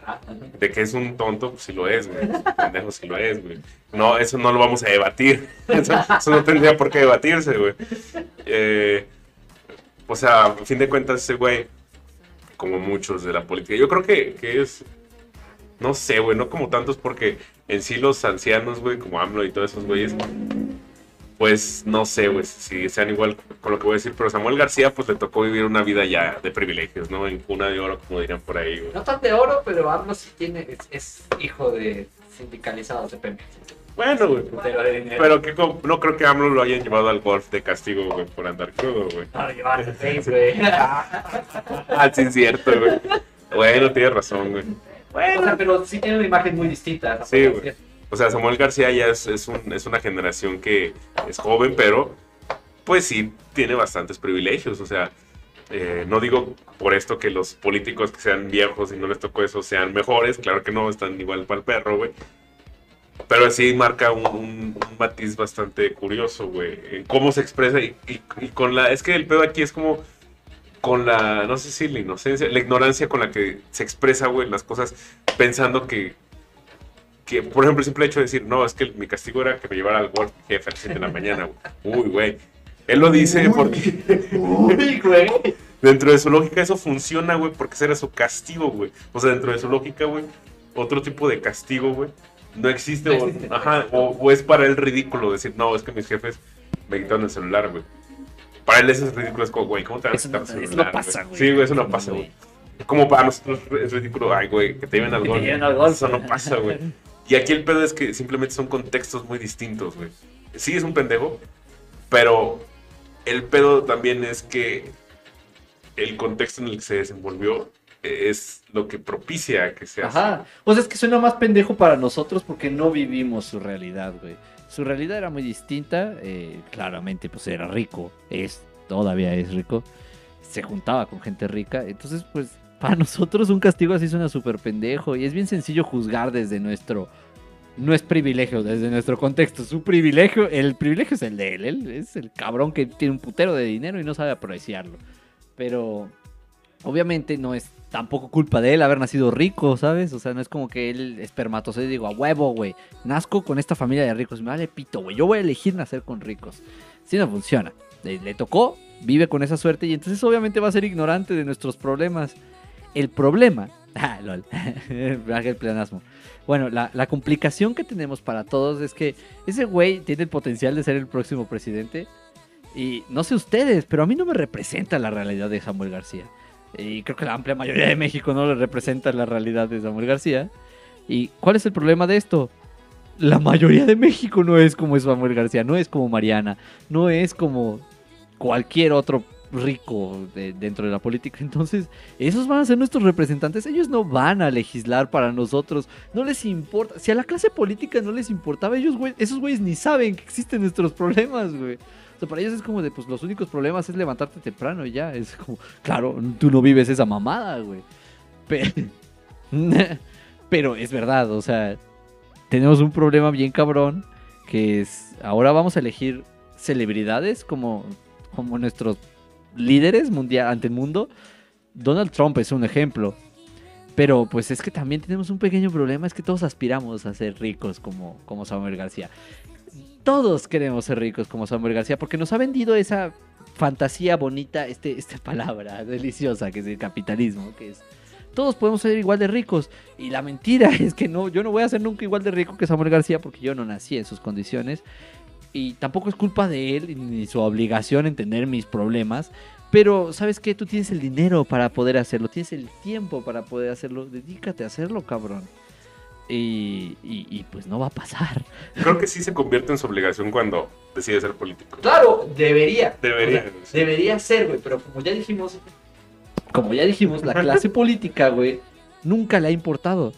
de que es un tonto, pues sí lo es, güey. Un pendejo sí lo es, güey. No, eso no lo vamos a debatir. Eso, eso no tendría por qué debatirse, güey. Eh, o sea, a fin de cuentas, ese güey, como muchos de la política, yo creo que, que es, no sé, güey, no como tantos porque en sí los ancianos, güey, como AMLO y todos esos güeyes, pues no sé, güey, si sean igual con lo que voy a decir, pero Samuel García, pues le tocó vivir una vida ya de privilegios, ¿no? En cuna de oro, como dirían por ahí, güey. No tan de oro, pero AMLO sí tiene, es, es hijo de sindicalizados de Pemex. Bueno, güey. Pero que no creo que AMLO lo hayan llevado al golf de castigo, güey, por andar crudo, güey. No, llevan seis, güey. Ah, sí, es cierto, güey. Bueno, tienes razón, güey. O sea, pero sí tiene una imagen muy distinta. Sí, güey. O sea, Samuel García ya es, es, un- es una generación que es joven, pero pues sí tiene bastantes privilegios. O sea, eh, no digo por esto que los políticos que sean viejos y no les tocó eso sean mejores. Claro que no, están igual para el perro, güey. Pero sí marca un, un- un matiz bastante curioso, güey. En cómo se expresa y, y- y con la... Es que el pedo aquí es como con la, no sé si la inocencia, la ignorancia con la que se expresa, güey, las cosas pensando que, que, por ejemplo, el simple hecho de decir, no, es que mi castigo era que me llevara al golf mi jefe a las 7 de la mañana, güey. Uy, güey. Él lo dice porque Uy, güey. dentro de su lógica eso funciona, güey, porque ese era su castigo, güey. O sea, dentro de su lógica, güey, otro tipo de castigo, güey, no existe, No o, ajá, o, o es para el ridículo decir, no, es que mis jefes me quitaron el celular, güey. Para él eso es ridículo, es como, güey, ¿cómo te vas a quitar no, eso no pasa, güey. Sí, güey, eso no pasa, güey. Como para nosotros es ridículo, ay, güey, que te lleven al gol. Eso no pasa, güey. Y aquí el pedo es que simplemente son contextos muy distintos, güey. Sí, es un pendejo, pero el pedo también es que el contexto en el que se desenvolvió es lo que propicia que sea así. Ajá. O sea, es que suena más pendejo para nosotros porque no vivimos su realidad, güey. Su realidad era muy distinta. eh, claramente, pues era rico. Es, todavía es rico. Se juntaba con gente rica. Entonces, pues, para nosotros un castigo así suena súper pendejo. Y es bien sencillo juzgar desde nuestro. No es privilegio, desde nuestro contexto. Su privilegio, el privilegio es el de él. Él es el cabrón que tiene un putero de dinero y no sabe apreciarlo. Pero obviamente no es tampoco culpa de él haber nacido rico, ¿sabes? O sea, no es como que él espermatozoide digo, a huevo, güey. Nazco con esta familia de ricos. Me vale pito, güey. Yo voy a elegir nacer con ricos. Si no funciona. Le, le tocó, vive con esa suerte y entonces obviamente va a ser ignorante de nuestros problemas. El problema... Ah, lol. el pleonasmo. Bueno, la, la complicación que tenemos para todos es que ese güey tiene el potencial de ser el próximo presidente. Y no sé ustedes, pero a mí no me representa la realidad de Samuel García. Y creo que la amplia mayoría de México no le representa la realidad de Samuel García. ¿Y cuál es el problema de esto? La mayoría de México no es como Samuel García, no es como Mariana, no es como cualquier otro rico de- dentro de la política. Entonces, esos van a ser nuestros representantes. Ellos no van a legislar para nosotros. No les importa. Si a la clase política no les importaba, ellos, güey, esos güeyes ni saben que existen nuestros problemas, güey. Para ellos es como de, pues los únicos problemas es levantarte temprano y ya. Es como, claro, tú no vives esa mamada, güey. Pe- Pero es verdad, o sea, tenemos un problema bien cabrón que es, ahora vamos a elegir celebridades como, como nuestros líderes mundial, ante el mundo. Donald Trump es un ejemplo. Pero pues es que también tenemos un pequeño problema, es que todos aspiramos a ser ricos como, como Samuel García. Todos queremos ser ricos como Samuel García porque nos ha vendido esa fantasía bonita, este, esta palabra deliciosa que es el capitalismo, que es todos podemos ser igual de ricos. Y la mentira es que no, yo no voy a ser nunca igual de rico que Samuel García porque yo no nací en sus condiciones. Y tampoco es culpa de él ni su obligación entender mis problemas. Pero, ¿sabes qué? Tú tienes el dinero para poder hacerlo, tienes el tiempo para poder hacerlo. Dedícate a hacerlo, cabrón. Y, y- y, pues no va a pasar. Creo que sí se convierte en su obligación cuando decide ser político. Claro, debería. Debería. O sea, debería ser, güey, pero como ya dijimos, como ya dijimos, la clase política, güey, nunca le ha importado.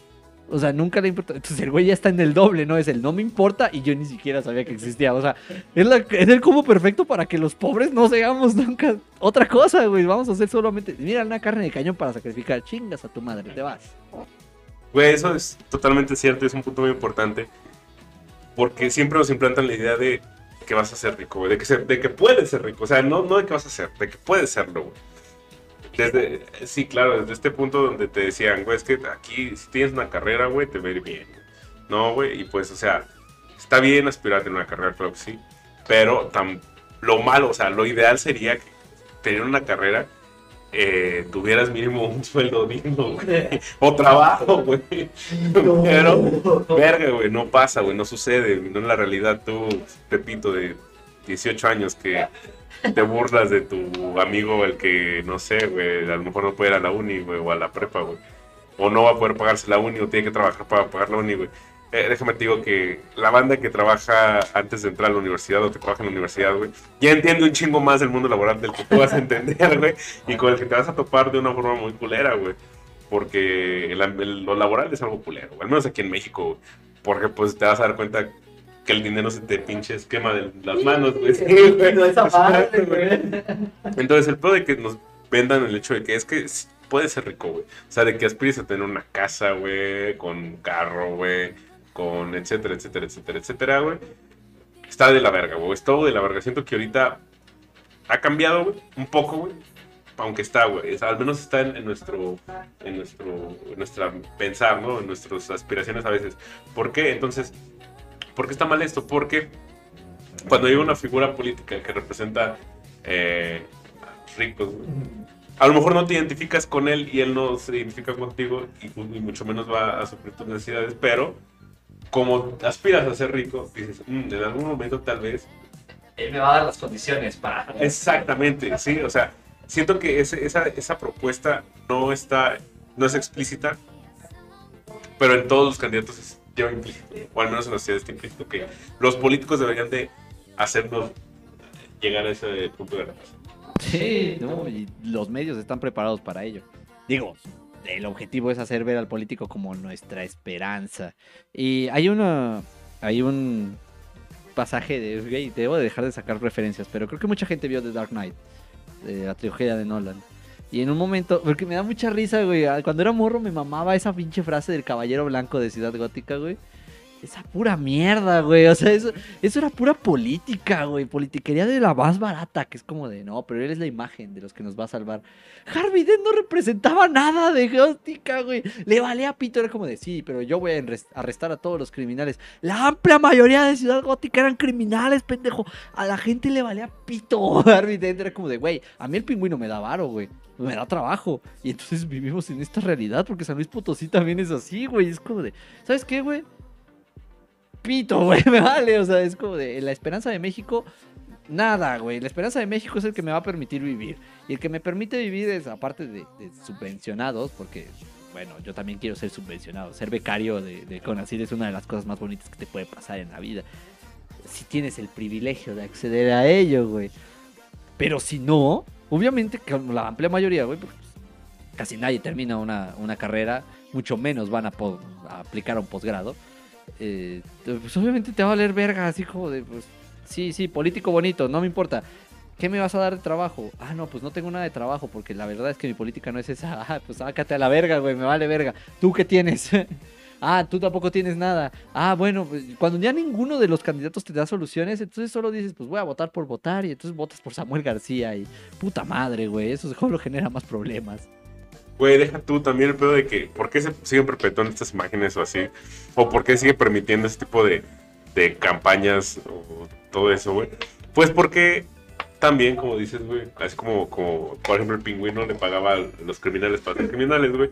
O sea, nunca le ha importado. Entonces el güey ya está en el doble, ¿no? Es el no me importa y yo ni siquiera sabía que existía. O sea, es, la- es el como perfecto para que los pobres no seamos nunca otra cosa, güey. Vamos a hacer solamente, mira, una carne de cañón para sacrificar. Chingas a tu madre, te vas. Güey, eso es totalmente cierto, es un punto muy importante. Porque siempre nos implantan la idea de que vas a ser rico, güey. De que, ser- de que puedes ser rico. O sea, no, no de que vas a ser, de que puedes serlo, güey. Desde, sí, claro, desde este punto donde te decían, güey, es que aquí, si tienes una carrera, güey, te va bien. No, güey, y pues, o sea, está bien aspirar a tener una carrera, claro que sí. Pero tan, lo malo, o sea, lo ideal sería tener una carrera eh, tuvieras mínimo un sueldo digno, güey. O trabajo, güey. Pero, verga, güey, no pasa, güey, no sucede. No en la realidad, tú, Pepito, de 18 años, que te burlas de tu amigo, el que, no sé, güey, a lo mejor no puede ir a la uni, güey, o a la prepa, güey. O no va a poder pagarse la uni, o tiene que trabajar para pagar la uni, güey. Eh, déjame te digo que la banda que trabaja antes de entrar a la universidad o que trabaja en la universidad, güey, ya entiende un chingo más del mundo laboral del que tú vas a entender, güey, y con el que te vas a topar de una forma muy culera, güey. Porque el- el- lo laboral es algo culero, güey, al menos aquí en México, güey. Porque pues te vas a dar cuenta que el dinero se te pinche esquema de las manos, güey. Sí, güey. No, güey. Entonces, el peor de que nos vendan el hecho de que es que sí puedes ser rico, güey. O sea, de que aspires a tener una casa, güey, con un carro, güey, con etcétera, etcétera, etcétera, etcétera, güey. Está de la verga, güey. Es todo de la verga. Siento que ahorita ha cambiado, güey, un poco, güey. Aunque está, güey. Al menos está en, nuestro, en nuestro, en nuestra pensar, ¿no? En nuestras aspiraciones a veces. ¿Por qué? Entonces, ¿por qué está mal esto? Porque cuando hay una figura política que representa eh, ricos, güey, a lo mejor no te identificas con él y él no se identifica contigo y, y mucho menos va a suplir tus necesidades, pero como aspiras a ser rico, dices, "Mm, en algún momento tal vez Él me va a dar las condiciones para... Exactamente, sí, o sea, siento que ese- esa, esa propuesta no está, no es explícita, pero en todos los candidatos es, lleva implícito, o al menos en la sociedad está implícito que los políticos deberían de hacernos llegar a ese punto de reflexión. Sí, no, y los medios están preparados para ello. Digo, el objetivo es hacer ver al político como nuestra esperanza. Y hay una, hay un pasaje de, güey, debo de dejar de sacar referencias, pero creo que mucha gente vio The Dark Knight, la trilogía de Nolan. Y en un momento, porque me da mucha risa, güey, cuando era morro me mamaba esa pinche frase del caballero blanco de Ciudad Gótica, güey. Esa pura mierda, güey. O sea, eso, eso era pura política, güey. Politiquería de la más barata, que es como de, no, pero él es la imagen de los que nos va a salvar. Harvey Dent no representaba nada de gótica, güey. Le valía pito, era como de, sí, pero yo voy a arrestar a todos los criminales. La amplia mayoría de Ciudad Gótica eran criminales, pendejo. A la gente le valía pito. Harvey Dent era como de, güey, a mí el pingüino me da varo, güey. Me da trabajo. Y entonces vivimos en esta realidad, porque San Luis Potosí también es así, güey. Es como de, ¿sabes qué, güey? Pito, güey, me vale. O sea, es como de, la esperanza de México Nada, güey. La esperanza de México es el que me va a permitir vivir. Y el que me permite vivir es, aparte de, de subvencionados, porque, bueno, yo también quiero ser subvencionado. Ser becario de, de CONACYT es una de las cosas más bonitas que te puede pasar en la vida. Si tienes el privilegio de acceder a ello, güey. Pero si no, obviamente, con la amplia mayoría, güey, pues, casi nadie termina una, una carrera, mucho menos van a, a aplicar a un posgrado. Eh, pues obviamente te va a valer verga, así como de, pues, sí, sí, político bonito, no me importa. ¿Qué me vas a dar de trabajo? Ah, no, pues no tengo nada de trabajo porque la verdad es que mi política no es esa. Ah, pues sácate a la verga, güey, me vale verga. ¿Tú qué tienes? ah, tú tampoco tienes nada. Ah, bueno, pues cuando ya ninguno de los candidatos te da soluciones, entonces solo dices, pues voy a votar por votar y entonces votas por Samuel García y puta madre, güey, eso solo genera más problemas. Güey, deja tú también el pedo de que, ¿por qué se siguen perpetuando estas imágenes o así? ¿O por qué sigue permitiendo ese tipo de, de campañas o todo eso, güey? Pues porque también, como dices, güey, así como, como, por ejemplo, el pingüino le pagaba a los criminales para ser criminales, güey.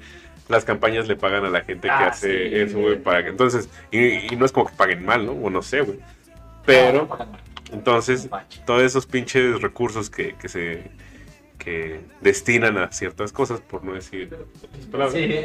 Las campañas le pagan a la gente que Ah, hace sí. eso, güey, para que... Entonces, y, y no es como que paguen mal, ¿no? O no sé, güey. Pero, entonces, todos esos pinches recursos que, que se que destinan a ciertas cosas, por no decir otras palabras, Sí.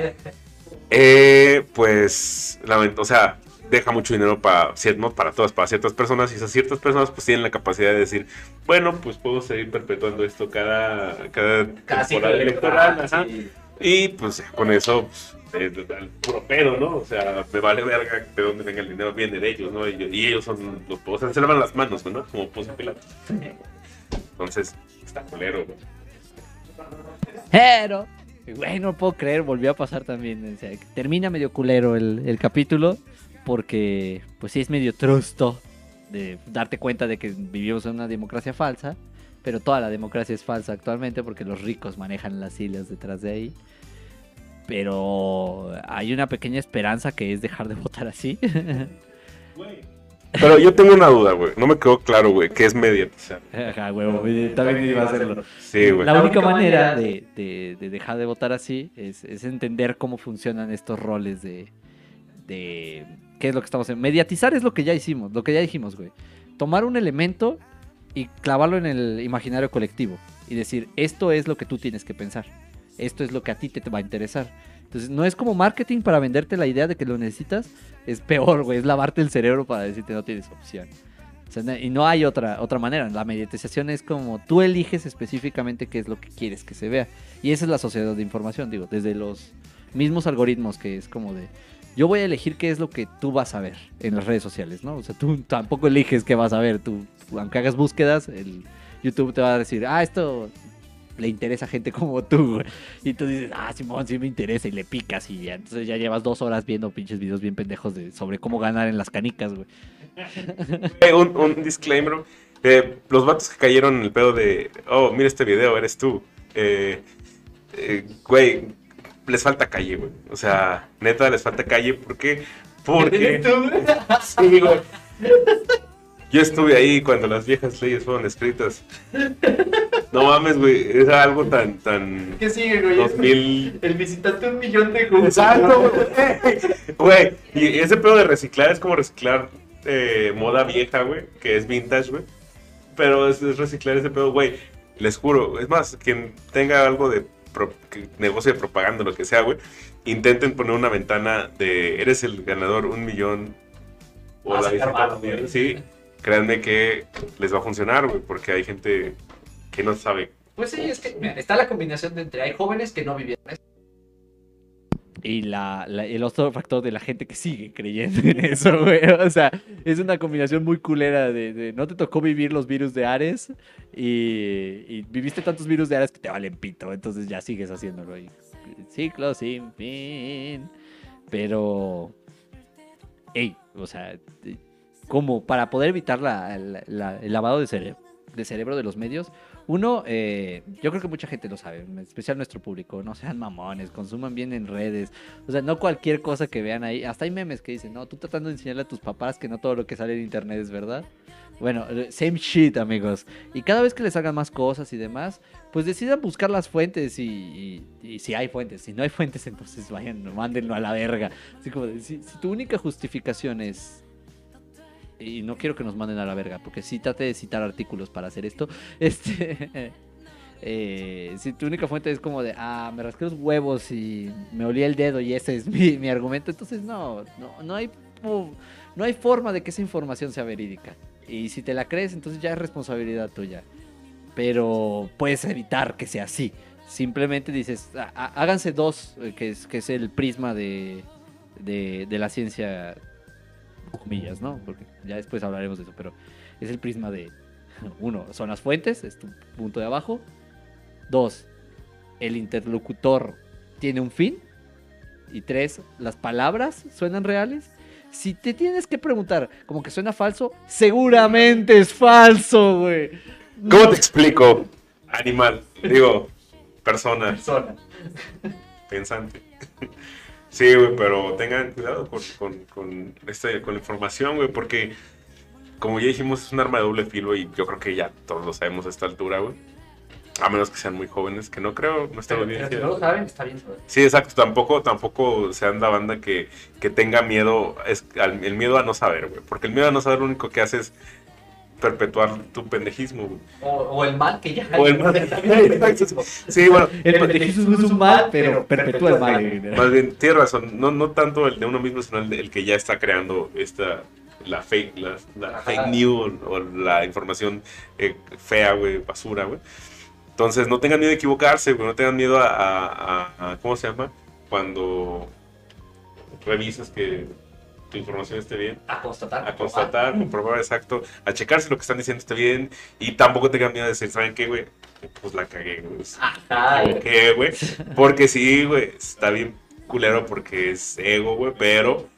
eh, pues, lament- o sea, deja mucho dinero para, no para todas, para ciertas personas, y esas ciertas personas pues tienen la capacidad de decir, bueno, pues puedo seguir perpetuando esto cada, cada, temporada electoral, sí. y pues con eso, pues, al puro pedo, ¿no? O sea, me vale verga de dónde venga el dinero, viene de ellos, ¿no? Y, y ellos son los, o sea, se lavan las manos, ¿no? Como Poncio Pilato. Entonces, está culero, güey. Pero, güey, no puedo creer, volvió a pasar también. termina medio culero el, el capítulo porque, pues sí, es medio trusto de darte cuenta de que vivimos en una democracia falsa, pero toda la democracia es falsa actualmente porque los ricos manejan las islas detrás de ahí. Pero hay una pequeña esperanza que es dejar de votar así. Pero yo tengo una duda, güey. No me quedó claro, güey, ¿qué es mediatizar? Ajá, huevo, también iba a hacerlo. Sí, güey. La única única manera manera de, de- de dejar de votar así es, es entender cómo funcionan estos roles de, de qué es lo que estamos haciendo. Mediatizar es lo que ya hicimos, lo que ya dijimos, güey. Tomar un elemento y clavarlo en el imaginario colectivo y decir, esto es lo que tú tienes que pensar. Esto es lo que a ti te va a interesar. Entonces, no es como marketing para venderte la idea de que lo necesitas. Es peor, güey. Es lavarte el cerebro para decirte no tienes opción. Y no hay otra, otra manera. La mediatización es como tú eliges específicamente qué es lo que quieres que se vea. Y esa es la sociedad de información, digo, desde los mismos algoritmos que es como de... Yo voy a elegir qué es lo que tú vas a ver en las redes sociales, ¿no? O sea, tú tampoco eliges qué vas a ver. Tú, aunque hagas búsquedas, el YouTube te va a decir, ah, esto le interesa a gente como tú, güey. Y tú dices, ah, Simón, sí me interesa, y le picas, y ya, entonces ya llevas dos horas viendo pinches videos bien pendejos de, sobre cómo ganar en las canicas, güey. Eh, un, un disclaimer. eh, los vatos que cayeron en el pedo de, oh, mira este video, eres tú. Eh, eh, güey, les falta calle, güey. O sea, neta, les falta calle. ¿Por qué? Porque... Sí, güey. Yo estuve ahí cuando las viejas leyes fueron escritas. No mames, güey. Era algo tan, tan... ¿Qué sigue, güey? 2000... El visitante un millón de Google. Exacto, güey. Güey, y ese pedo de reciclar es como reciclar eh, moda vieja, güey, que es vintage, güey. pero es, es reciclar ese pedo, güey. Les juro, es más, quien tenga algo de pro- negocio de propaganda, lo que sea, güey, intenten poner una ventana de eres el ganador, un millón. O Va a la visita, güey. Sí, créanme que les va a funcionar, güey, porque hay gente que no sabe. Pues sí, es que mira, está la combinación de entre hay jóvenes que no vivieron eso. Y la, la- el otro factor de la gente que sigue creyendo en eso, güey. O sea, es una combinación muy culera de, de no te tocó vivir los virus de Ares y, y viviste tantos virus de Ares que te valen pito. Entonces ya sigues haciéndolo. Y, ciclo sin fin. Pero, hey, o sea, como para poder evitar la- la- la- el lavado de, cere- de cerebro de los medios, uno, eh, yo creo que mucha gente lo sabe, en especial nuestro público, no sean mamones, consuman bien en redes, o sea, no cualquier cosa que vean ahí, hasta hay memes que dicen, no, tú tratando de enseñarle a tus papás que no todo lo que sale en internet es verdad. Bueno, eh, same shit, amigos. Y cada vez que les hagan más cosas y demás, pues decidan buscar las fuentes y, y- y si hay fuentes. Si no hay fuentes, entonces vayan, mándenlo a la verga. Así como, si, si tu única justificación es... Y no quiero que nos manden a la verga, porque sí trate de citar artículos para hacer esto. Este... eh, si tu única fuente es como de, ah, me rasqué los huevos y me olía el dedo y ese es mi, mi argumento, entonces no, no, no hay... no hay forma de que esa información sea verídica. Y si te la crees, entonces ya es responsabilidad tuya. Pero puedes evitar que sea así. Simplemente dices, "Há- há- háganse dos, eh, que es, que es el prisma de, de la ciencia, comillas, ¿no? Porque ya después hablaremos de eso, pero es el prisma de, uno, son las fuentes, es tu punto de abajo. Dos, el interlocutor tiene un fin. Y tres, las palabras suenan reales. Si te tienes que preguntar, como que suena falso, seguramente es falso, güey. ¿Cómo No- te explico? Animal, digo, persona, Persona. pensante. Sí, güey, pero tengan cuidado con, con, con, este, con la información, güey, porque como ya dijimos, es un arma de doble filo y yo creo que ya todos lo sabemos a esta altura, güey. A menos que sean muy jóvenes, que no creo, nuestra Pero, pero audiencia. si no lo saben, está bien. saber. Sí, exacto. Tampoco, tampoco sean la banda que, que tenga miedo, es, al- el miedo a no saber, güey. Porque el miedo a no saber lo único que hace es perpetuar tu pendejismo, güey. O, o el mal que ya O el mal. Sí, bueno, El pendejismo es un mal, pero perpetúa el mal. más bien, tienes razón. No, no tanto el de uno mismo, sino el, de- el que ya está creando esta, la fake, la, fake news o la información eh, fea, güey, basura, güey. Entonces, no tengan miedo de equivocarse, güey. No tengan miedo a, a- a- a- ¿cómo se llama? Cuando revisas que tu información esté bien. A constatar. A constatar, comprobar exacto, a checar si lo que están diciendo está bien y tampoco tengan miedo de decir, ¿saben qué, güey? Pues la cagué, güey. Ajá. Equivoqué, güey. Porque sí, güey, está bien culero porque es ego, güey, pero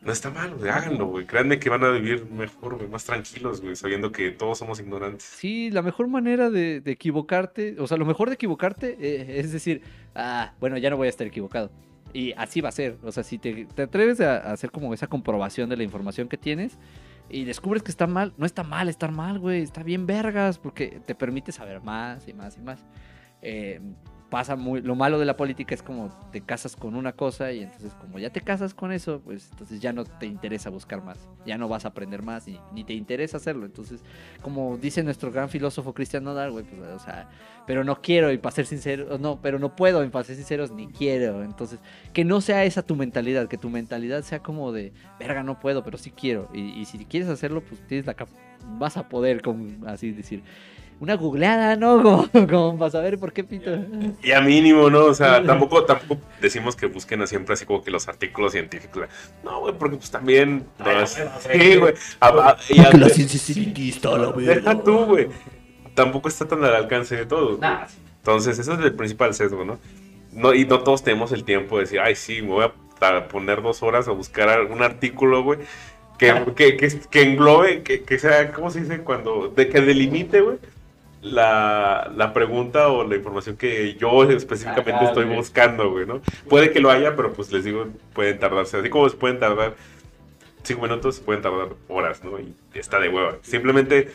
no está mal, güey, háganlo, güey. Créanme que van a vivir mejor, güey, más tranquilos, güey, sabiendo que todos somos ignorantes. Sí, la mejor manera de, de equivocarte, o sea, lo mejor de equivocarte eh, es decir, ah, bueno, ya no voy a estar equivocado. Y así va a ser. O sea, si te, te atreves a, hacer como esa comprobación de la información que tienes y descubres que está mal, no está mal estar mal, güey, está bien vergas, porque te permite saber más y más y más. Eh, pasa muy, lo malo de la política es como te casas con una cosa y entonces como ya te casas con eso, pues entonces ya no te interesa buscar más, ya no vas a aprender más ni te interesa hacerlo. Entonces, como dice nuestro gran filósofo Cristian Nodal, pues, o sea, pero no quiero y para ser sincero, no, pero no puedo y para ser sinceros ni quiero. Entonces, que no sea esa tu mentalidad, que tu mentalidad sea como de, verga, no puedo, pero sí quiero. Y, si quieres hacerlo, pues tienes la vas a poder, con, así decir. Una googleada, ¿no? Como, como para saber por qué pito. Y a mínimo, ¿no? O sea, tampoco, tampoco decimos que busquen a siempre así como que los artículos científicos. No, güey, porque pues también... no Ay, es- no, no, sí, güey. A- a- y a- Deja tú, güey. Tampoco está tan al alcance de todos. Nada, sí. Entonces, ese es el principal sesgo, ¿no? no y no todos tenemos el tiempo de decir, ay, sí, me voy a poner dos horas a buscar algún artículo, güey, que, que, que, que englobe, que, que sea, ¿cómo se dice? Cuando, de que delimite, güey, la, la pregunta o la información que yo específicamente Ajá, estoy güey. buscando, güey, ¿no? Puede que lo haya, pero pues les digo, pueden tardarse, así como se pueden tardar cinco minutos, pueden tardar horas, ¿no? Y está de hueva. Simplemente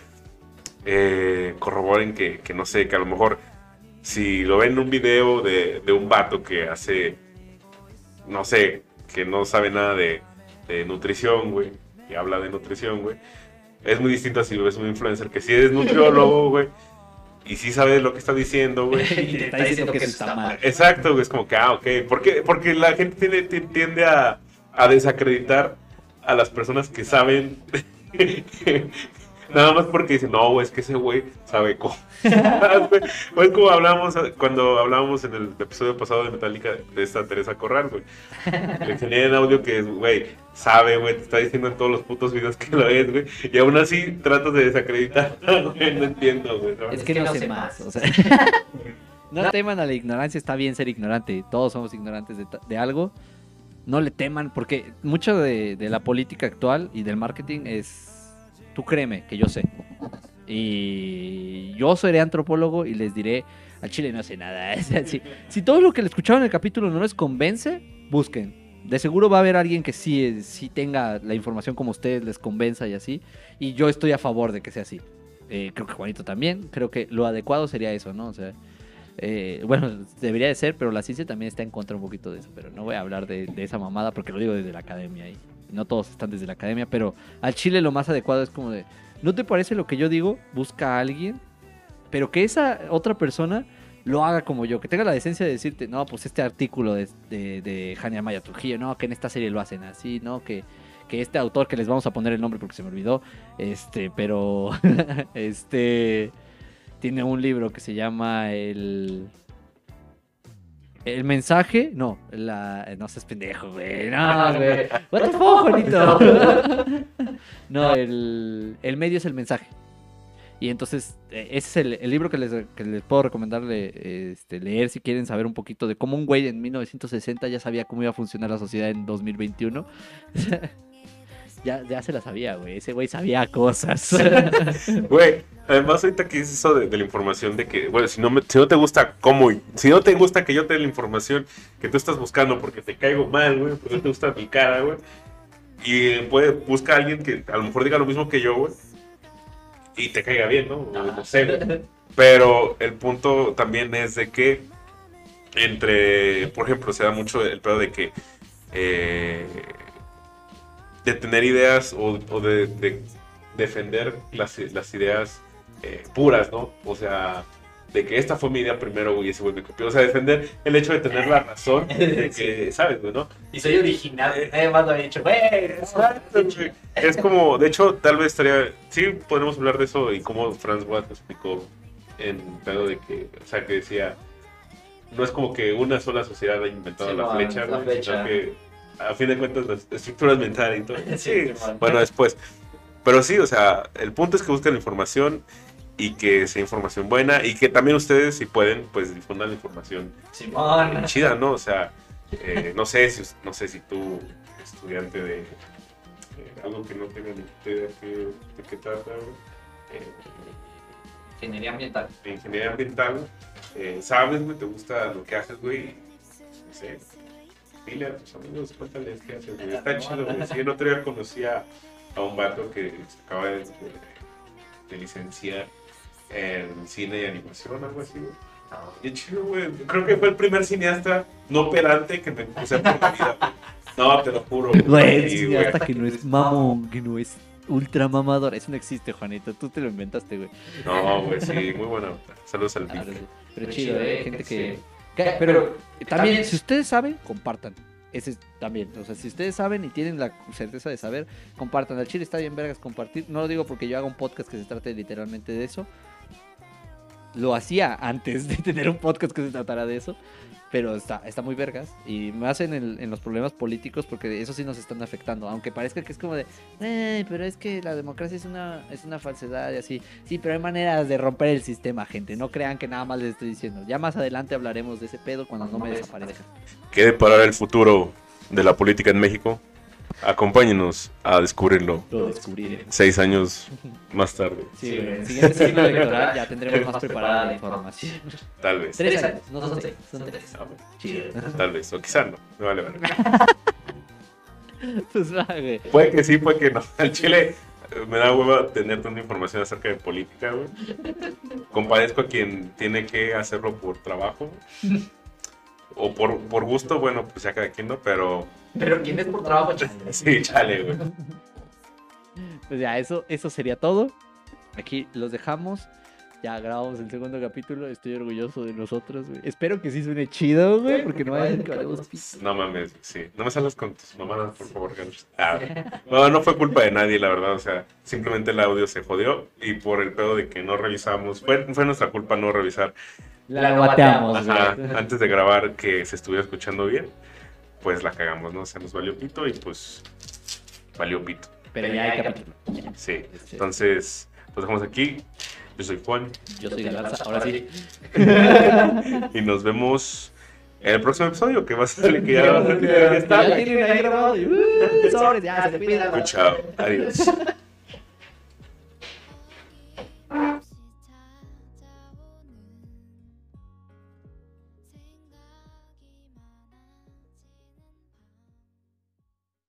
eh, corroboren que, que, no sé, que a lo mejor si lo ven en un video de, de un vato que hace, no sé, que no sabe nada de, de nutrición, güey, y habla de nutrición, güey, Es muy distinto a si ves un influencer que sí es nutriólogo, güey. Y sí sabe lo que está diciendo, güey. Y te está diciendo que eso está mal. Exacto, güey. Es como que, ah, ok. ¿Por qué? Porque la gente tiene, ti- tiende a, a desacreditar a las personas que saben. Nada más porque dicen, no, güey, es que ese güey sabe cómo. Pues como hablamos cuando hablábamos en el episodio pasado de Metallica de esta Teresa Corral, güey. Le enseñé en audio que, güey, sabe, güey, te está diciendo en todos los putos videos que lo es, güey. Y aún así tratas de desacreditar, güey, no entiendo, güey. ¿no? Es que no sé más. O sea, no teman a la ignorancia, está bien ser ignorante. Todos somos ignorantes de, de algo. No le teman, porque mucho de, de la política actual y del marketing es. Tú créeme que yo sé. Y yo seré antropólogo y les diré. Al chile no sé nada. Si, si todo lo que le escucharon en el capítulo no les convence, busquen. De seguro va a haber alguien que sí, sí tenga la información como ustedes, les convenza y así. Y yo estoy a favor de que sea así. Eh, creo que Juanito también. Creo que lo adecuado sería eso, ¿no? O sea, eh, bueno, debería de ser, pero la ciencia también está en contra un poquito de eso. Pero no voy a hablar de, de esa mamada porque lo digo desde la academia y no todos están desde la academia. Pero al Chile lo más adecuado es como de, ¿no te parece lo que yo digo? Busca a alguien, pero que esa otra persona lo haga como yo, que tenga la decencia de decirte, no, pues este artículo de, de, de Hania Maya Trujillo, no, que en esta serie lo hacen así, no, que, que este autor, que les vamos a poner el nombre porque se me olvidó, este, pero, este, tiene un libro que se llama el... El mensaje, no, la, no seas pendejo, güey, no, güey, what the fuck, Juanito. no, el, el medio es el mensaje. Y entonces, eh, ese es el, el libro que les, que les puedo recomendarle este, leer si quieren saber un poquito de cómo un güey en 1960 ya sabía cómo iba a funcionar la sociedad en 2021. ya, ya se la sabía, güey. Ese güey sabía cosas. Güey, además ahorita que dices eso de, de la información de que, bueno, si no, me- si no te gusta cómo, si no te gusta que yo te dé la información que tú estás buscando porque te caigo mal, güey, porque no te gusta mi cara, güey, y puede, busca a alguien que a lo mejor diga lo mismo que yo, güey, y te caiga bien, ¿no? O no sé, güey. Pero el punto también es de que entre, por ejemplo, se da mucho el pedo de que eh, de tener ideas o, o de, de defender las, las ideas eh, puras, ¿no? O sea, de que esta fue mi idea primero, y ese güey me copió. O sea, defender el hecho de tener la razón, de que, ¿sabes, güey, no? Y soy original. Nadie más lo ha dicho, güey. Es como, de hecho, tal vez estaría. Sí, podemos hablar de eso y cómo Franz Watt explicó en pedo de que, o sea, que decía. No es como que una sola sociedad haya inventado Sí, la man, flecha, la güey, sino flecha. que a fin de cuentas las estructuras mentales y todo. Sí, bueno, después. Pero sí, o sea, el punto es que busquen la información y que sea información buena y que también ustedes, si pueden, pues difundan la información Simón. chida, ¿no? O sea, eh, no sé si no sé si tú, estudiante de eh, algo que no tenga ni idea de qué, trata, eh, Ingeniería ambiental. ingeniería ambiental, eh, sabes, güey, te gusta lo que haces, güey, no sé, dile a tus amigos, cuéntales qué haces, güey. Está chido, güey. Sí, el otro día conocí a, a un vato que se acaba de, de- de licenciar en cine y animación, algo así, güey. Bien chido, güey. Creo que fue el primer cineasta no pedante que me puse por la vida. güey. No, te lo juro. Güey, Sí, sí, güey. hasta que no es mamón, que no es ultra mamador. Eso no existe, Juanito. Tú te lo inventaste, güey. No, güey, sí, muy buena. Saludos al Ah, Vic. Pero Qué chido, chido, ¿eh? eh, Gente que que... sí. Pero también, si ustedes saben, compartan. Ese es también. O sea, si ustedes saben y tienen la certeza de saber, compartan. Al chile está bien vergas compartir. No lo digo porque yo haga un podcast que se trate literalmente de eso. Lo hacía antes de tener un podcast que se tratara de eso. Pero está, está muy vergas. Y más en, el- en los problemas políticos, porque eso sí nos están afectando. Aunque parezca que es como de, "Ay, pero es que la democracia es una, es una falsedad y así. Sí, pero hay maneras de romper el sistema, gente. No crean que nada más les estoy diciendo. Ya más adelante hablaremos de ese pedo cuando no me desaparezca. ¿Qué deparará el futuro de la política en México? Acompáñenos a descubrirlo Lo descubriré. seis años más tarde. Sí. El siguiente ciclo electoral ya tendremos más preparada la información. Tal vez. Tres Tres años, no son seis, son tres. Ah, bueno, Chido. Tal vez, o quizás no. Me vale, vale. Pues va, güey. Puede que sí, puede que no. Al Chile me da hueva tener tanta información acerca de política, güey. Compadezco a quien tiene que hacerlo por trabajo. O por, por gusto, bueno, pues ya cada quien, ¿no? Pero Pero ¿quién es por trabajo, chale? sí, chale, güey. Pues ya, eso, eso sería todo. Aquí los dejamos. Ya grabamos el segundo capítulo. Estoy orgulloso de nosotros, güey. Espero que sí suene chido, güey, porque no pito. No mames, sí. No me salgas con tus mamadas, por favor. Ah, no, no fue culpa de nadie, la verdad. O sea, simplemente el audio se jodió y por el pedo de que no revisamos. Fue, fue nuestra culpa no revisar La bateamos, Ajá, güey. antes de grabar que se estuviera escuchando bien pues la cagamos, ¿no? Se nos valió pito y pues valió pito. Pero, ya hay capítulo. Sí. Este. Entonces, nos dejamos aquí. Yo soy Juan. Yo soy Galarza, ahora sí. y nos vemos en el próximo episodio, que va a ser el que ya, ya está. Ya ya. Chao. Adiós.